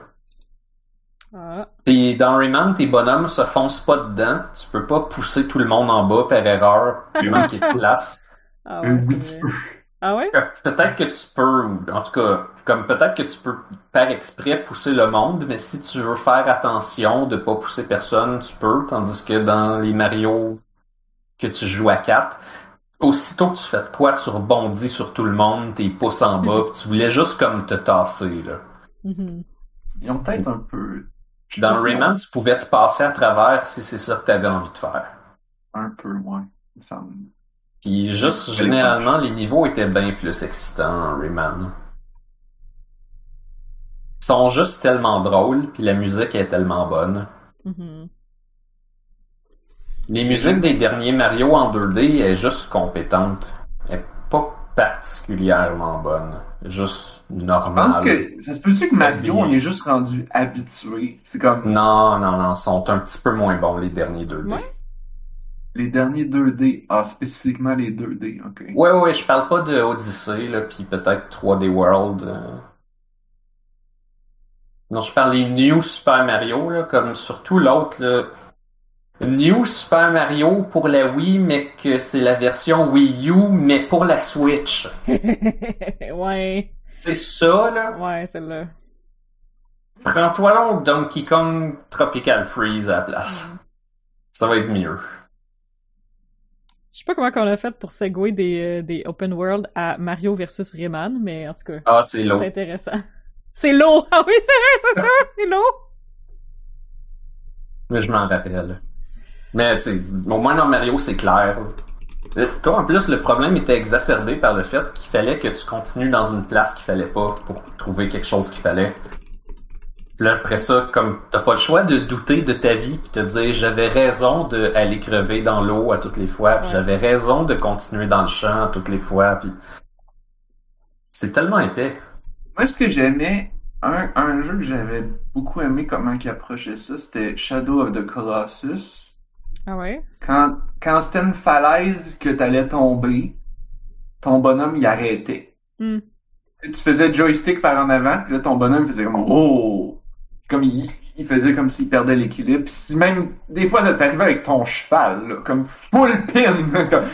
Ah. T'es- dans Rayman, tes bonhommes se foncent pas dedans. Tu peux pas pousser tout le monde en bas par erreur, puis manquer de place. Ah Euh, ouais, oui, tu peux. Ah ouais? Peut-être que tu peux, ou en tout cas, comme peut-être que tu peux par exprès pousser le monde, mais si tu veux faire attention de pas pousser personne, tu peux, tandis que dans les Mario que tu joues à 4, aussitôt que tu fais de quoi, tu rebondis sur tout le monde, tes pouces en bas, <laughs> puis tu voulais juste comme te tasser, là. Mhm. Ils ont peut-être un peu. Dans si Rayman, tu pouvais te passer à travers si c'est ça que tu avais envie de faire. Un peu, ouais. il me semble. Puis juste, généralement, les niveaux étaient bien plus excitants en Rayman. Ils sont juste tellement drôles, puis la musique est tellement bonne. Mhm. Les musiques des derniers Mario en 2D est juste compétente. Elle est pas particulièrement bonne. Juste Je normale. pense que ça se peut-tu que Mario, on est juste rendu habitué? C'est comme Non, non, non, sont un petit peu moins bons les derniers 2D. Ouais. les derniers 2D. Ah, spécifiquement les 2D, ok. Ouais, ouais, je parle pas de Odyssey, là, puis peut-être 3D World. euh. Non, je parle des New Super Mario, là, comme surtout l'autre, là. New Super Mario pour la Wii, mais que c'est la version Wii U, mais pour la Switch. <laughs> ouais. C'est ça, là. Ouais, celle-là. Prends-toi donc Donkey Kong Tropical Freeze à la place. Ça va être mieux. Je sais pas comment on a fait pour segway des, euh, des open world à Mario versus Rayman, mais en tout cas, Ah, c'est c'est lourd. intéressant. <laughs> C'est lourd! Ah oui, c'est vrai, c'est ça, <laughs> c'est lourd! Mais je m'en rappelle. Mais tu sais, au moins dans Mario, c'est clair. Euh, Toi, en plus, le problème était exacerbé par le fait qu'il fallait que tu continues dans une place qu'il fallait pas pour trouver quelque chose qu'il fallait. Puis là, après ça, comme t'as pas le choix de douter de ta vie puis te dire j'avais raison d'aller crever dans l'eau à toutes les fois, puis Ouais. j'avais raison de continuer dans le champ à toutes les fois, puis c'est tellement épais. Moi, ce que j'aimais, un, un jeu que j'avais beaucoup aimé comment il approchait ça, c'était Shadow of the Colossus. Ah ouais? Quand, quand c'était une falaise que t'allais tomber, ton bonhomme, il arrêtait. Hmm. tu faisais joystick par en avant, puis là, ton bonhomme faisait comme oh! Comme il, il faisait comme s'il perdait l'équilibre. Si même, des fois, t'arrivais avec ton cheval, là, comme full pin, <laughs> comme...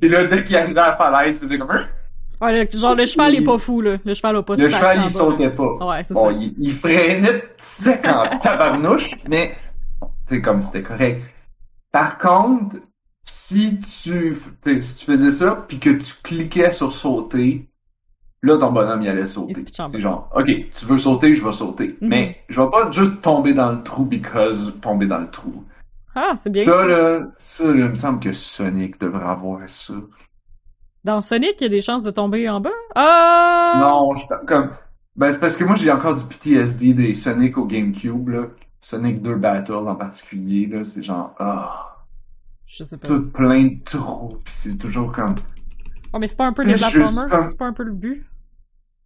Puis là, dès qu'il arrivait à la falaise, il faisait comme... Ouais, le- genre, le cheval est pas fou, là. Le cheval a pas Le cheval, il bas, sautait là. pas. Ouais, Bon, ça. il, il freinait sec en <laughs> tabarnouche, mais c'est comme c'était correct. Par contre, si tu, si tu faisais ça, puis que tu cliquais sur sauter, là, ton bonhomme, il allait sauter. C'est genre, OK, tu veux sauter, je vais sauter. Mhm. Mais je vais pas juste tomber dans le trou because tomber dans le trou. Ah, c'est bien. Ça, là, ça, là, il me semble que Sonic devrait avoir ça. Dans Sonic, il y a des chances de tomber en bas? Ah! Non, je comme ben c'est parce que moi j'ai encore du PTSD des Sonic au GameCube là. Sonic 2 Battle en particulier là, c'est genre ah, Je sais pas. tout plein de trous, pis c'est toujours comme Oh, mais c'est pas un peu platformers? comme- C'est pas un peu le but?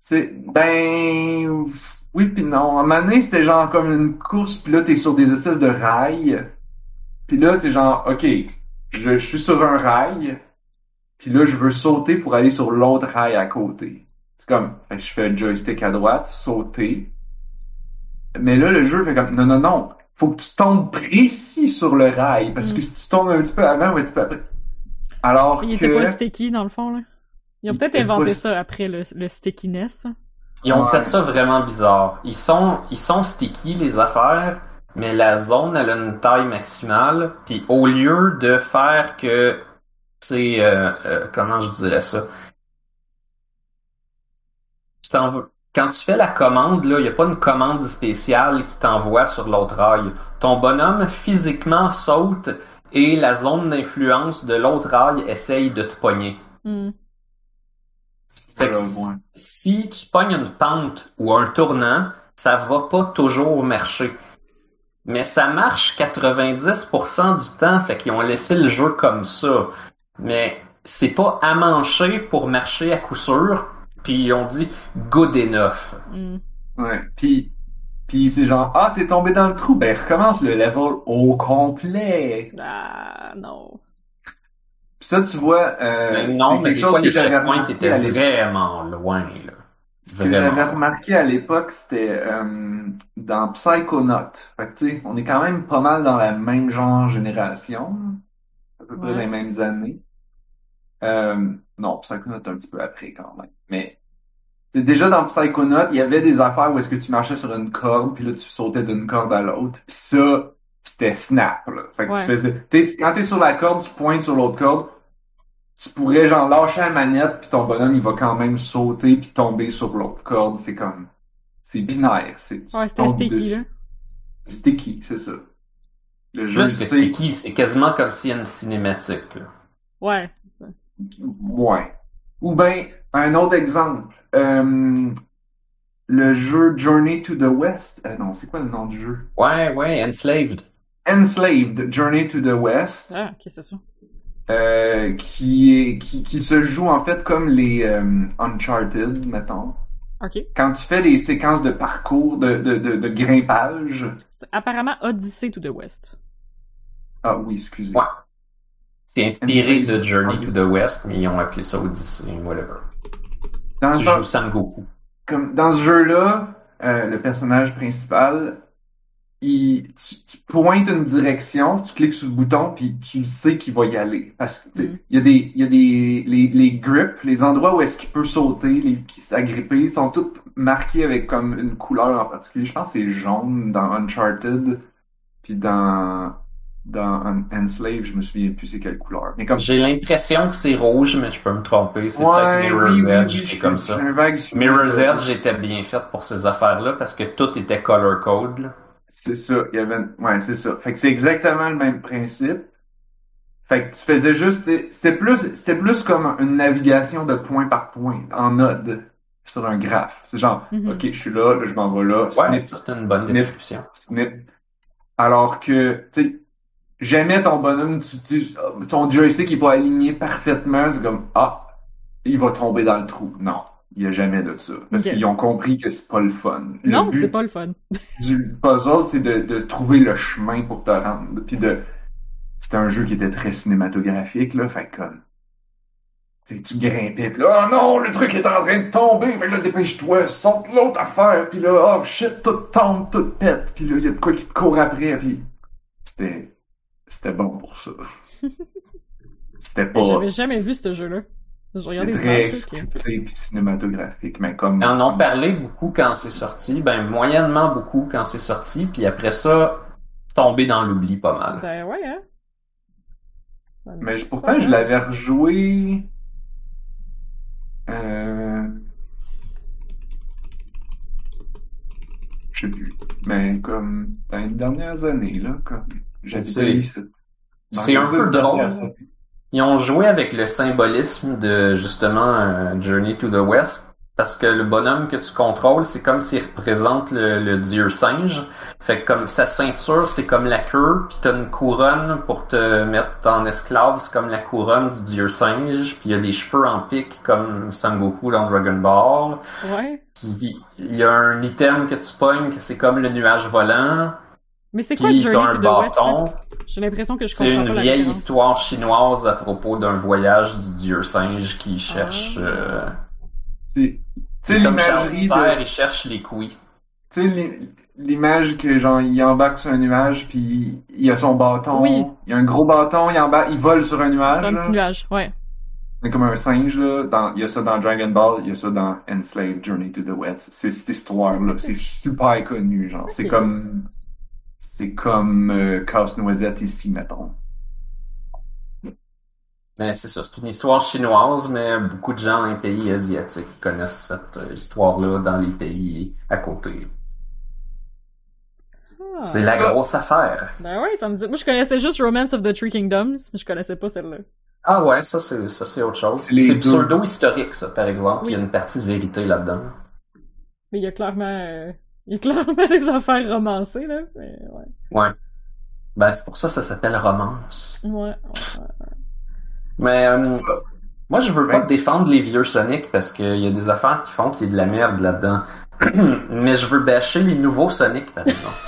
c'est ben oui puis non. À un moment donné, c'était genre comme une course puis là t'es sur des espèces de rails. Puis là c'est genre OK, je, je suis sur un rail. Puis là je veux sauter pour aller sur l'autre rail à côté. C'est comme que je fais le joystick à droite, sauter. Mais là le jeu fait comme non non non, faut que tu tombes précis sur le rail parce Mm. que si tu tombes un petit peu avant ou un petit peu après. Alors Il que était pas sticky, dans le fond, là? Ils ont peut-être inventé pas- ça après le, le stickiness. Ils ont Ouais. fait ça vraiment bizarre. Ils sont, ils sont sticky, les affaires, mais la zone, elle a une taille maximale. Puis au lieu de faire que c'est, euh, euh, comment je dirais ça? Tu t'en veux- Quand tu fais la commande, là, il n'y a pas une commande spéciale qui t'envoie sur l'autre rail. Ton bonhomme physiquement saute et la zone d'influence de l'autre rail essaye de te pogner. Hmm. Fait que Là, si- ouais. si tu pognes une pente ou un tournant, ça va pas toujours marcher. Mais ça marche 90% du temps, fait qu'ils ont laissé le jeu comme ça. Mais c'est pas amanché pour marcher à coup sûr, puis ils ont dit good enough. Hmm. Ouais. Puis, puis c'est genre, ah, t'es tombé dans le trou, ben recommence le level au complet. Ah, non. Puis ça, tu vois, euh, Mais non, c'est mais quelque des chose fois, que j'avais remarqué à l'époque. vraiment loin, là. Ce que j'avais Vraiment. remarqué à l'époque, c'était euh, dans Psychonaut. Fait que, tu sais, on est quand même pas mal dans la même genre génération, à peu près Ouais. dans les mêmes années. Euh, non, Psychonaut un petit peu après quand même. Mais c'est déjà dans Psychonaut, il y avait des affaires où est-ce que tu marchais sur une corde, puis là tu sautais d'une corde à l'autre. Puis ça, c'était snap. Là. Fait que Ouais. tu faisais, t'es- quand t'es sur la corde, tu pointes sur l'autre corde. Tu pourrais genre lâcher la manette puis ton bonhomme il va quand même sauter puis tomber sur l'autre corde. C'est comme c'est binaire. C'est Ouais, c'était sticky, dessus. là. Sticky, c'est ça. Le jeu Plus que c'est sticky, c'est quasiment comme s'il y a une cinématique, là. Ouais. ouais. Ou ben un autre exemple. Euh, le jeu Journey to the West. Euh, non, c'est quoi le nom du jeu? Ouais, ouais, enslaved. Enslaved, Journey to the West. Ah, ok, c'est ça. euh, qui est qui, qui se joue en fait comme les euh, Uncharted, mettons. Ok. Quand tu fais les séquences de parcours, de, de, de, de grimpage. C'est apparemment Odyssey to the West. Ah oui, excusez. Ouais. C'est inspiré Enslaved. de Journey to the West, mais ils ont appelé ça Odyssey, whatever. Dans, Tu ce- joues Sangoku. comme, dans ce jeu-là, euh, le personnage principal, il, tu, tu pointes une direction, tu cliques sur le bouton, puis tu sais qu'il va y aller. Parce que tu sais, Mm. il y a des, il y a des les, les grips, les endroits où est-ce qu'il peut sauter, les, qui s'agripper, sont tous marqués avec comme une couleur en particulier. Je pense que c'est jaune dans Uncharted, puis dans dans Un- Enslaved, je me souviens plus c'est quelle couleur. Mais comme J'ai l'impression que c'est rouge, mais je peux me tromper. C'est Ouais, peut-être Mirror's oui, Edge oui, qui est je- comme ça. un vague souvenir Mirror's Edge était bien fait pour ces affaires-là parce que tout était color code. là. C'est ça, il y avait, ouais, c'est ça. Fait que c'est exactement le même principe. Fait que tu faisais juste, c'est- c'était plus, c'était plus comme une navigation de point par point, en node, sur un graphe. C'est genre, Mhm. ok, je suis là, là, je m'en vais là, Ouais, c'est une bonne Snip. description. snip. Alors que, tu sais, jamais ton bonhomme, tu, tu- ton joystick est pas aligné parfaitement, c'est comme, ah, il va tomber dans le trou. Non. Il y a jamais de ça. Parce qu'ils ont compris que c'est pas le fun. Le non, c'est pas le fun. <laughs> du puzzle, c'est de, de trouver le chemin pour te rendre. Puis de, c'était un jeu qui était très cinématographique là, fait comme, tu grimpais, pis là, oh non, le truc est en train de tomber, fait que là, dépêche-toi, saute l'autre affaire, pis là, oh shit, tout tombe, tout pète, pis là, il y a de quoi qui te court après, pis c'était, c'était bon pour ça. <laughs> C'était pas J'avais jamais vu ce jeu-là. Je très scripté pis cinématographique, mais comme... Ils en ont parlé beaucoup quand c'est sorti, ben moyennement beaucoup quand c'est sorti, puis après ça, tombé dans l'oubli pas mal. Ben ouais, hein. Ça Mais pourtant, pas, je l'avais rejoué. Euh... Je sais plus. Mais comme dans les dernières années, là, comme C'est- un peu drôle. Ils ont joué avec le symbolisme de justement euh, Journey to the West parce que le bonhomme que tu contrôles, c'est comme s'il représente le, le dieu singe. Fait que comme sa ceinture, c'est comme la queue, puis t'as une couronne pour te mettre en esclave, c'est comme la couronne du dieu singe, puis il y a les cheveux en pique comme Sangoku dans Dragon Ball. Ouais. Puis il y a un item que tu pognes, que c'est comme le nuage volant, Mais c'est quoi Journey t'as to un the bâton. là? J'ai l'impression que je C'est une pas la vieille histoire chinoise à propos d'un voyage du dieu singe qui cherche. Ah. euh, C'est- l'imagerie de... il cherche les couilles. Tu sais, l'i- l'image que, genre, il embarque sur un nuage, puis il a son bâton. Oui. Il a un gros bâton, il embarque, il vole sur un nuage, C'est un là. petit nuage, ouais. C'est comme un singe, là. Dans, il y a ça dans Dragon Ball, il y a ça dans Enslaved Journey to the West. C'est cette histoire-là. C'est super connu, genre. C'est comme, c'est comme, euh, Casse-Noisette ici, mettons. Mais c'est ça, c'est une histoire chinoise, mais beaucoup de gens dans les pays asiatiques connaissent cette euh, histoire-là dans les pays à côté. Ah. C'est la grosse affaire. Ben ouais, ça me dit. Moi, je connaissais juste Romance of the Three Kingdoms, mais je connaissais pas celle-là. Ah ouais, ça c'est ça c'est autre chose. C'est C'est pseudo-historique, ça, par exemple. Il y a Oui. une partie de vérité là-dedans. Mais il y a clairement, euh, il y a clairement des affaires romancées, là. Mais ouais. Ouais. Ben c'est pour ça que ça s'appelle romance. Ouais, ouais, ouais. Mais euh, moi, je veux pas défendre les vieux Sonic parce qu'il y a des affaires qui font qu'il y a de la merde là-dedans. <clears throat> Mais je veux bâcher les nouveaux Sonic, par exemple. <laughs>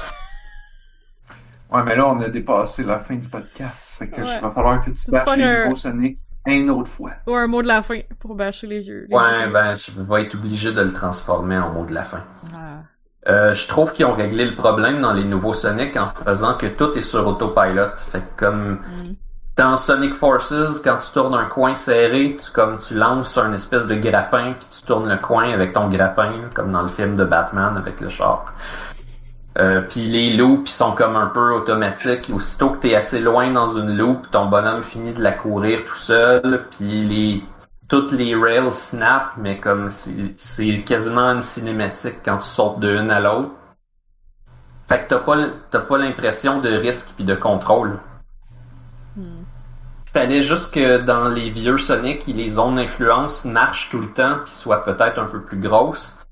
Ouais, mais là, on a dépassé la fin du podcast. Fait que Ouais. il va falloir que tu bâches les un- nouveaux Sonic une autre fois. Ou un mot de la fin pour bâcher les yeux. les Ouais, ben je vais être obligé de le transformer en mot de la fin. Ah. Euh, je trouve qu'ils ont réglé le problème dans les nouveaux Sonic en faisant que tout est sur autopilot. Fait que comme Mm. dans Sonic Forces, quand tu tournes un coin serré, tu comme tu lances un espèce de grappin puis tu tournes le coin avec ton grappin, comme dans le film de Batman avec le char. Euh, puis les loops ils sont comme un peu automatiques. Aussitôt que t'es assez loin dans une loop, ton bonhomme finit de la courir tout seul. Puis les toutes les rails snap, mais comme c'est quasiment une cinématique quand tu sautes d'une à l'autre. Fait que t'as pas pas l'impression de risque puis de contrôle. Hmm. Fallait juste que dans les vieux Sonic, les zones d'influence marchent tout le temps puis soient peut-être un peu plus grosses.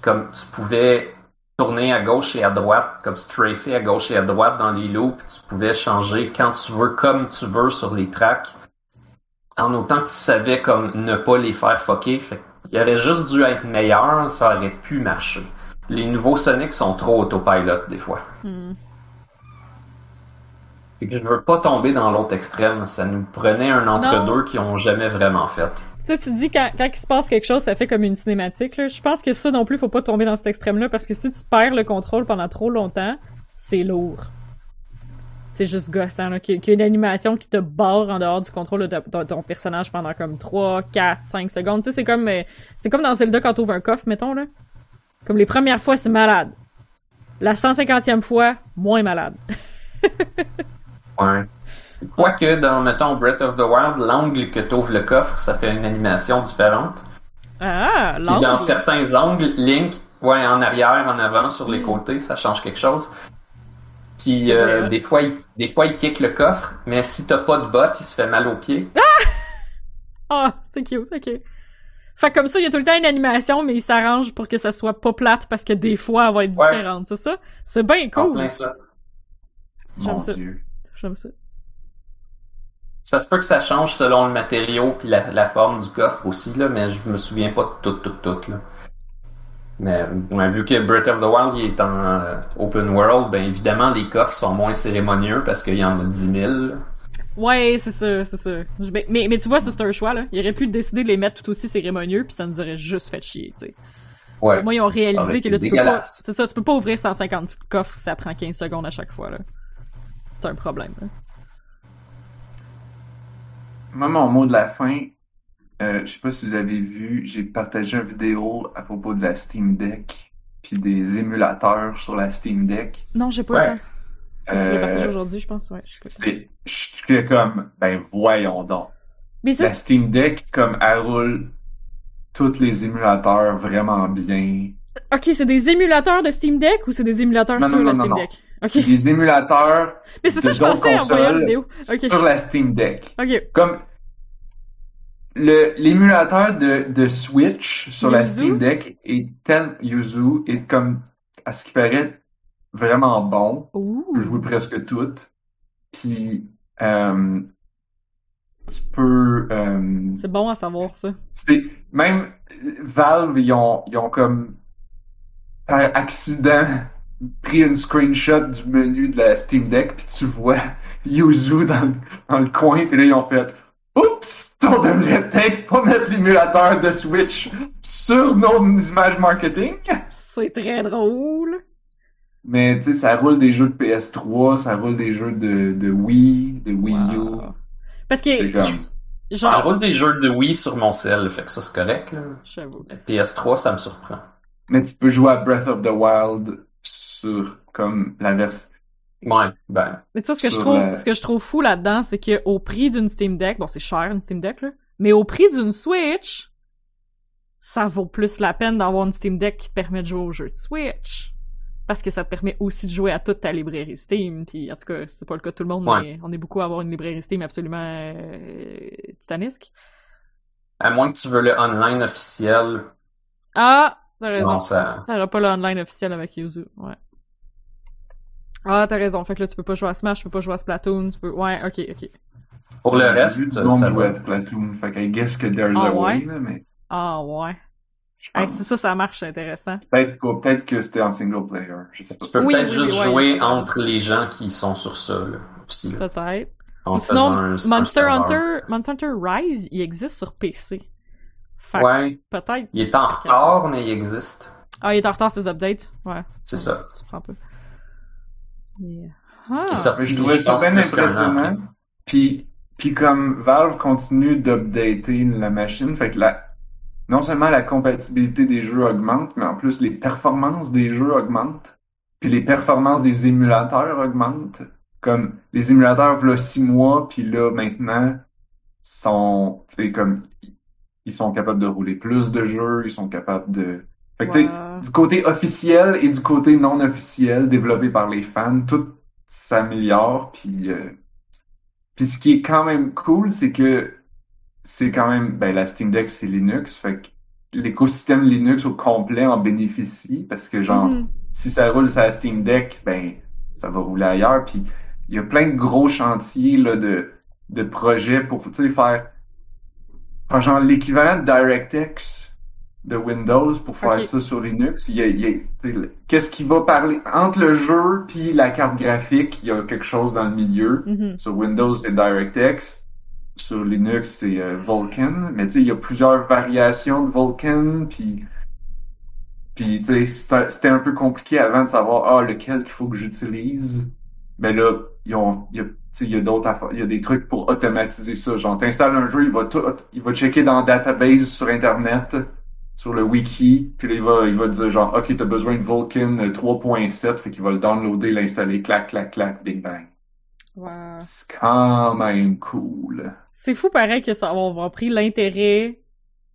Comme tu pouvais tourner à gauche et à droite, comme strafer à gauche et à droite dans les loops, tu pouvais changer quand tu veux, comme tu veux sur les tracks. En autant que tu savais comme ne pas les faire fucker. Fait il aurait juste dû être meilleur, ça aurait pu marcher. Les nouveaux Sonic sont trop autopilot des fois. Hmm. Fait que je veux pas tomber dans l'autre extrême. Ça nous prenait un entre-deux qui ont jamais vraiment fait. Tu sais, tu dis quand, quand il se passe quelque chose, ça fait comme une cinématique. Là. Je pense que ça non plus, faut pas tomber dans cet extrême-là parce que si tu perds le contrôle pendant trop longtemps, c'est lourd. C'est juste gossant, là, qu'il y, a- une animation qui te barre en dehors du contrôle de, ton personnage pendant comme 3, 4, 5 secondes. Tu sais, c'est comme, euh, c'est comme dans Zelda quand t'ouvres un coffre, mettons, là. Comme les premières fois, c'est malade. La 150e fois, moins malade. <laughs> Ouais. Quoique dans, mettons, Breath of the Wild, l'angle que t'ouvres le coffre, ça fait une animation différente. Ah, Puis dans l'angle. certains angles, Link, ouais, en arrière, en avant, sur les côtés, ça change quelque chose. Puis euh, des fois, il, des fois, il kick le coffre, mais si t'as pas de botte, il se fait mal aux pieds. Ah, c'est cute, ok. Fait que comme ça, il y a tout le temps une animation, mais il s'arrange pour que ça soit pas plate parce que des fois, elle va être Ouais. différente, c'est ça? C'est bien En cool. plein ça. J'aime Mon ça. Dieu. J'aime ça. Ça se peut que ça change selon le matériau puis la, la forme du coffre aussi, là, mais je me souviens pas de tout, tout, tout, là. Mais ouais, vu que Breath of the Wild il est en euh, open world, ben évidemment les coffres sont moins cérémonieux parce qu'il y en a 10 000. là. Ouais, c'est ça, c'est ça. Je- Mais, mais, mais tu vois, c'est un choix, là. Il aurait pu décider de les mettre tout aussi cérémonieux, puis ça nous aurait juste fait chier, tu sais. Ouais. Moi, ils ont réalisé Avec que là, tu peux pas. C'est ça, tu peux pas ouvrir 150 coffres si ça prend 15 secondes à chaque fois, là. C'est un problème, là. Moi, mon mot de la fin, euh, je sais pas si vous avez vu, j'ai partagé une vidéo à propos de la Steam Deck, puis des émulateurs sur la Steam Deck. Non, j'ai pas Ouais. le temps. L'ai partagé Euh, aujourd'hui, je pense, ouais. c'est, je suis comme, ben voyons donc. Mais ça, La Steam Deck, comme elle roule tous les émulateurs vraiment bien. ok, c'est des émulateurs de Steam Deck ou c'est des émulateurs Non, sur non, la non, Steam non, Deck? Des émulateurs Mais c'est ça, de je pensais en d'autres voyant la consoles vidéo. Ok. sur la Steam Deck. Ok. Comme l'émulateur de, de Switch sur la? Steam Deck est tel Yuzu est comme à ce qui paraît vraiment bon. Ouh. Peux jouer presque toutes. Puis euh, tu peux euh, C'est bon à savoir, ça. même Valve ils ont ils ont comme par accident <laughs> pris une screenshot du menu de la Steam Deck puis tu vois <laughs> Yuzu dans, le- dans le coin puis là ils ont fait oups on devrait peut-être pas mettre l'émulateur de Switch sur nos images marketing C'est très drôle. mais tu sais ça roule des jeux de PS3 ça roule des jeux de, de Wii de Wii U. Parce que, c'est comme Je genre, roule des jeux de Wii sur mon cell, fait que ça c'est correct. Là. j'avoue. La PS3, ça me surprend. mais tu peux jouer à Breath of the Wild sur comme la version Ouais, ben, Mais tu vois, ce que je trouve, la- ce que je trouve fou là-dedans, c'est que au prix d'une Steam Deck, bon, c'est cher une Steam Deck, là, mais au prix d'une Switch, ça vaut plus la peine d'avoir une Steam Deck qui te permet de jouer aux jeux de Switch. Parce que ça te permet aussi de jouer à toute ta librairie Steam. Puis, en tout cas, c'est pas le cas de tout le monde, Ouais. mais on est beaucoup à avoir une librairie Steam absolument euh, titanesque. à moins que tu veux le online officiel, Ah, t'as raison. non, ça... T'auras pas le online officiel avec Yuzu, ouais. Ah, t'as raison. Fait que là, tu peux pas jouer à Smash, tu peux pas jouer à Splatoon, tu peux... Ouais, ok, ok. Pour le reste, ça va. jouer à Splatoon, fait que I guess que there's Ah a way, ouais? là, mais Ah, ouais. Hey, si ça, ça marche, c'est intéressant. Peut-être que c'était en single player, je sais pas. Tu peux Oui, peut-être oui, juste oui, jouer c'est- entre les gens qui sont sur ça, là, aussi, là. Peut-être. Sinon, un- un Monster. Hunter, Monster Hunter Rise, il existe sur PC. Fait que Ouais, peut-être. il est en retard, mais il existe. Ah, il est en retard ses updates. Ouais. C'est ça. Ça prend pas. Mais... Ah. sorti, je trouvais ça bien impressionnant. Puis, puis comme Valve continue d'updater la machine, fait que la, non seulement la compatibilité des jeux augmente, mais en plus les performances des jeux augmentent. Puis les performances des émulateurs augmentent. Comme les émulateurs, v'là six mois, puis là, maintenant, sont, tu sais, comme, ils sont capables de rouler plus de jeux, ils sont capables de... Fait que, tu sais, Wow. du côté officiel et du côté non officiel développé par les fans, tout s'améliore. Puis, euh, puis ce qui est quand même cool, c'est que c'est quand même, ben la Steam Deck c'est Linux, fait que l'écosystème Linux au complet en bénéficie parce que genre Mhm. si ça roule sur la Steam Deck, ben ça va rouler ailleurs. Puis il y a plein de gros chantiers là de de projets pour tu sais faire, faire genre l'équivalent de DirectX de Windows pour faire ça sur Linux. Il y a, il le- qu'est-ce qui va parler entre le jeu puis la carte graphique, il y a quelque chose dans le milieu. Mhm. Sur Windows, c'est DirectX. Sur Linux, c'est euh, Vulkan. Mais tu sais, il y a plusieurs variations de Vulkan, puis puis tu sais, c'était un peu compliqué avant de savoir ah lequel qu'il faut que j'utilise. Mais là, ils ont, il y a, il y a d'autres il y a des trucs pour automatiser ça. Genre, t'installes un jeu, il va tout, il va checker dans le database sur Internet, sur le wiki, puis là, il va, il va dire genre, ok, t'as besoin de Vulkan euh, 3.7, fait qu'il va le downloader, l'installer, clac, clac, clac, big bang. Wow. C'est quand même cool. C'est fou pareil que ça va avoir pris l'intérêt.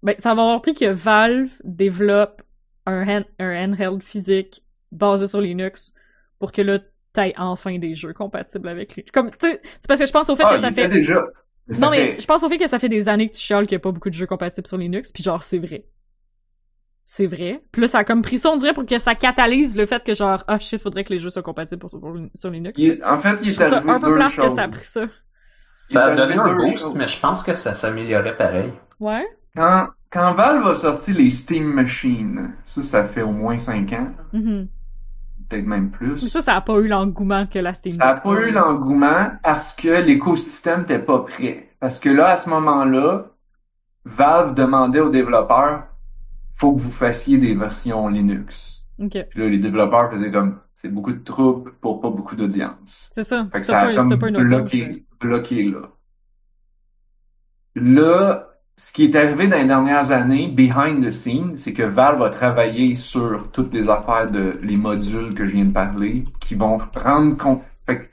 Ben, ça va avoir pris que Valve développe un, hand- un handheld physique basé sur Linux pour que là, t'aies enfin des jeux compatibles avec lui. Comme, c'est parce que je pense au fait Ah, que ça fait. déjà. Ça Non, mais je pense au fait que ça fait des années que tu chiales qu'il n'y a pas beaucoup de jeux compatibles sur Linux, puis genre, c'est vrai. C'est vrai. Puis là, ça a comme pris ça, on dirait, pour que ça catalyse le fait que genre, ah shit, faudrait que les jeux soient compatibles pour, pour- sur Linux. il en fait, il je est trouve ça arrivé un peu deux plate que ça a pris ça. Ça a arrivé donné un boost, choses. mais je pense que ça s'améliorait pareil. Ouais. Quand, quand Valve a sorti les Steam Machines, ça, ça fait au moins 5 ans, Mhm. peut-être même plus. Ça, ça a pas eu l'engouement que la Steam Ça n'a pas eu l'engouement parce que l'écosystème n'était pas prêt. Parce que là, à ce moment-là, Valve demandait aux développeurs, faut que vous fassiez des versions Linux. Ok, Puis là, les développeurs faisaient comme, c'est beaucoup de troubles pour pas beaucoup d'audience. c'est ça. Fait que ça a comme une audience. bloqué, bloqué là. Là, ce qui est arrivé dans les dernières années, behind the scenes, c'est que Valve a travaillé sur toutes les affaires de les modules que je viens de parler, qui vont rendre compte. Fait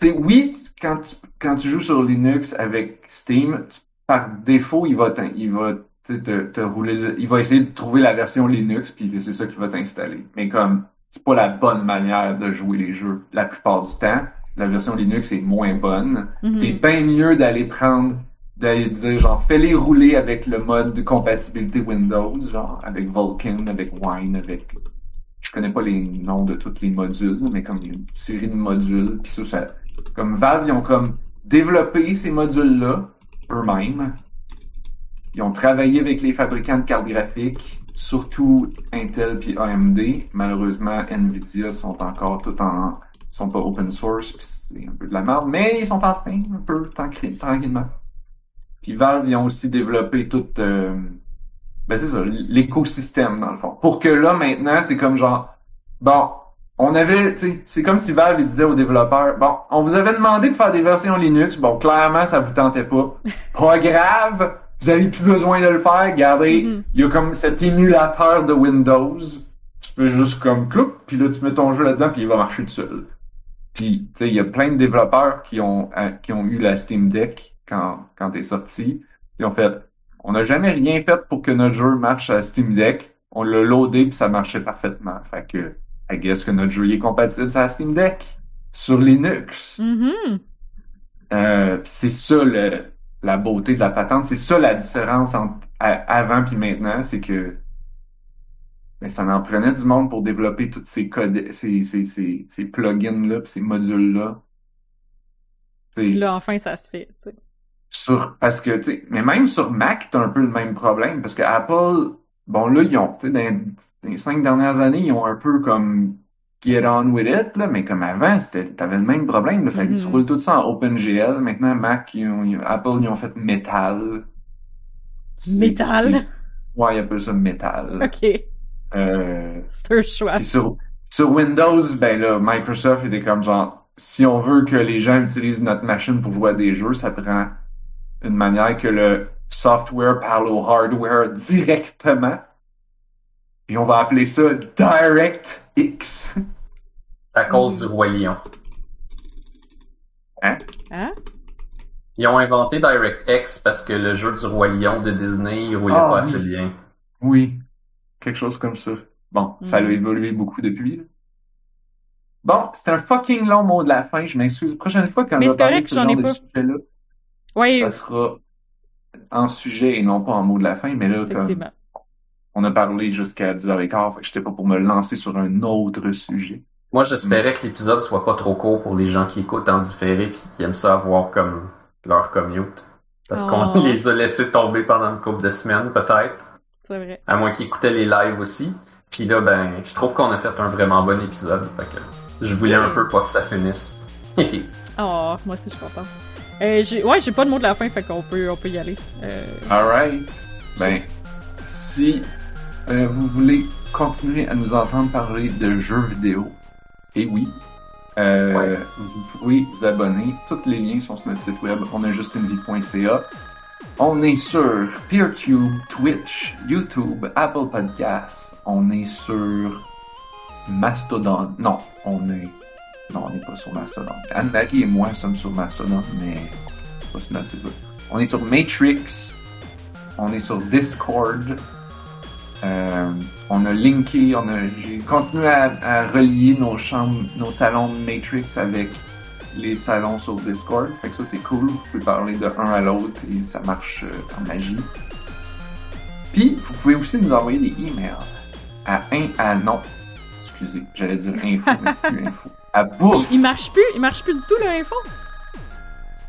que, oui, quand tu, quand tu joues sur Linux avec Steam, tu- par défaut, il va, il va te, te rouler, le- il va essayer de trouver la version Linux, puis c'est ça qui va t'installer. Mais comme, c'est pas la bonne manière de jouer les jeux la plupart du temps. La version Linux est moins bonne. Mhm. C'est bien mieux d'aller prendre, d'aller dire genre fais-les rouler avec le mode de compatibilité Windows, genre avec Vulkan, avec Wine, avec je connais pas les noms de tous les modules, mais comme une série de modules, puis ça, ça comme Valve, ils ont comme développé ces modules-là eux-mêmes. Ils ont travaillé avec les fabricants de cartes graphiques, surtout Intel puis AMD. Malheureusement, Nvidia sont encore tout en sont pas open source, puis c'est un peu de la merde, mais ils sont en train un peu tranquille- tranquillement. Puis Valve, ils ont aussi développé tout euh, ben c'est ça, l'écosystème dans le fond. Pour que là maintenant, c'est comme genre bon, on avait, tu sais, c'est comme si Valve disait aux développeurs, bon, on vous avait demandé de faire des versions Linux, bon, clairement ça vous tentait pas. Pas grave, vous avez plus besoin de le faire. Regardez, Mhm. il y a comme cet émulateur de Windows. Tu peux juste comme cloup, puis là tu mets ton jeu là-dedans, puis il va marcher tout seul. Puis, tu sais, il y a plein de développeurs qui ont euh, qui ont eu la Steam Deck quand quand t'es sorti. Ils ont fait, on n'a jamais rien fait pour que notre jeu marche à Steam Deck. On l'a loadé puis ça marchait parfaitement. Fait que, I guess que notre jeu est compatible sur la Steam Deck sur Linux. Mhm. Euh, c'est ça le, la beauté de la patente, c'est ça la différence entre avant puis maintenant, c'est que ben, ça en prenait du monde pour développer tous ces codes, ces, ces, ces, ces plugins-là, ces modules-là. Puis là, enfin, ça se fait. tu sais. sur, parce que, tu sais, mais même sur Mac, t'as un peu le même problème, parce que Apple, bon là, ils ont, tu sais, dans, dans les cinq dernières années, ils ont un peu comme get on with it, là, mais comme avant, c'était, t'avais le même problème, là, fait que Mhm. tu roules tout ça en OpenGL, maintenant Mac, ils ont, ils- Apple, ils ont fait Metal. Metal? Ouais, ils appellent ça Metal. Ok, Euh, c'est un choix. sur, sur Windows, ben là, Microsoft était comme genre, si on veut que les gens utilisent notre machine pour jouer à des jeux, ça prend une manière que le software parle au hardware directement. Puis on va appeler ça DirectX. À cause Mhm. du Roi Lion. Hein? Ils ont inventé DirectX parce que le jeu du Roi Lion de Disney, il roulait Ah, pas oui. assez bien. Oui, quelque chose comme ça. Bon, ça a Mhm. évolué beaucoup depuis. là. Bon, c'est un fucking long mot de la fin, je m'excuse. La prochaine fois, quand c'est vais parler de ce genre de pas. sujet-là, Oui, ça sera en sujet et non pas en mot de la fin, mais là, comme effectivement. On a parlé jusqu'à 10h15, fait que j'étais pas pour me lancer sur un autre sujet. Moi, j'espérais que l'épisode soit pas trop court pour les gens qui écoutent en différé puis qui aiment ça avoir comme leur commute. Parce qu'on Oh. les a laissés tomber pendant une couple de semaines, peut-être. C'est vrai. À moins qu'ils écoutaient les lives aussi. Puis là, ben, je trouve qu'on a fait un vraiment bon épisode. Fait que je voulais un peu pas que ça finisse. <laughs> Oh, moi aussi, je suis contente. Euh, j'ai... Ouais, j'ai pas de mot de la fin, fait qu'on peut, on peut y aller. Euh... Alright. Ben, si euh, vous voulez continuer à nous entendre parler de jeux vidéo, et oui, euh, Ouais. vous pouvez vous abonner. Tous les liens sont sur notre site web, onajustunevie.ca. On est sur PeerTube, Twitch, YouTube, Apple Podcasts. On est sur Mastodon. Non, on est... Non, on n'est pas sur Mastodon. Anne-Marie et moi sommes sur Mastodon, mais c'est pas sur notre site web. On est sur Matrix. On est sur Discord. Euh, on a linké, on a, j'ai continué à, relier nos chambres, nos salons Matrix avec les salons sur Discord. Fait que ça c'est cool. Vous pouvez parler de un à l'autre et ça marche euh, en magie. Puis vous pouvez aussi nous envoyer des emails à un à non. Excusez, j'allais dire info, mais plus info. À bouffe. Il, il marche plus, il marche plus du tout, l'info.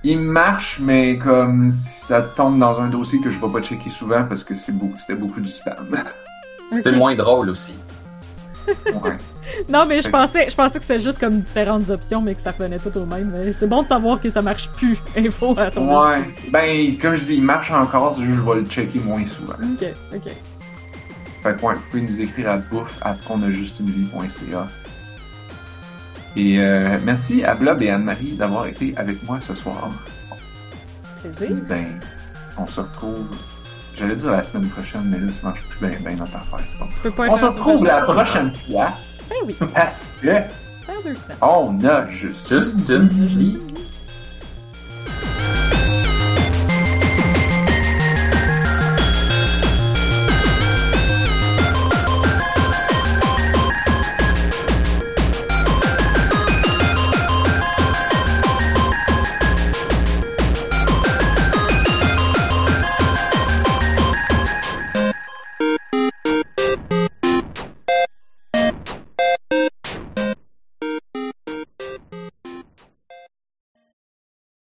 Il marche, mais comme ça tombe dans un dossier que je vais pas checker souvent parce que c'est beaucoup, c'était beaucoup du spam. <laughs> C'est moins drôle aussi. Ouais. <laughs> Non, mais je pensais, je pensais que c'était juste comme différentes options, mais que ça revenait tout au même. Mais C'est bon de savoir que ça marche plus. <laughs> Info à ton Ouais. Ben, comme je dis, il marche encore, c'est juste que je vais le checker moins souvent. Ok, ok. Fait que ouais, vous pouvez nous écrire à bouffe à vie.ca. Et euh, merci à Blob et Anne-Marie d'avoir été avec moi ce soir. Et ben, on se retrouve. J'allais dire la semaine prochaine, mais là, ça marche plus bien, bien notre affaire. bon. Tu peux pas On se retrouve la prochaine fois Ben oui, parce que on a juste Juste une vie.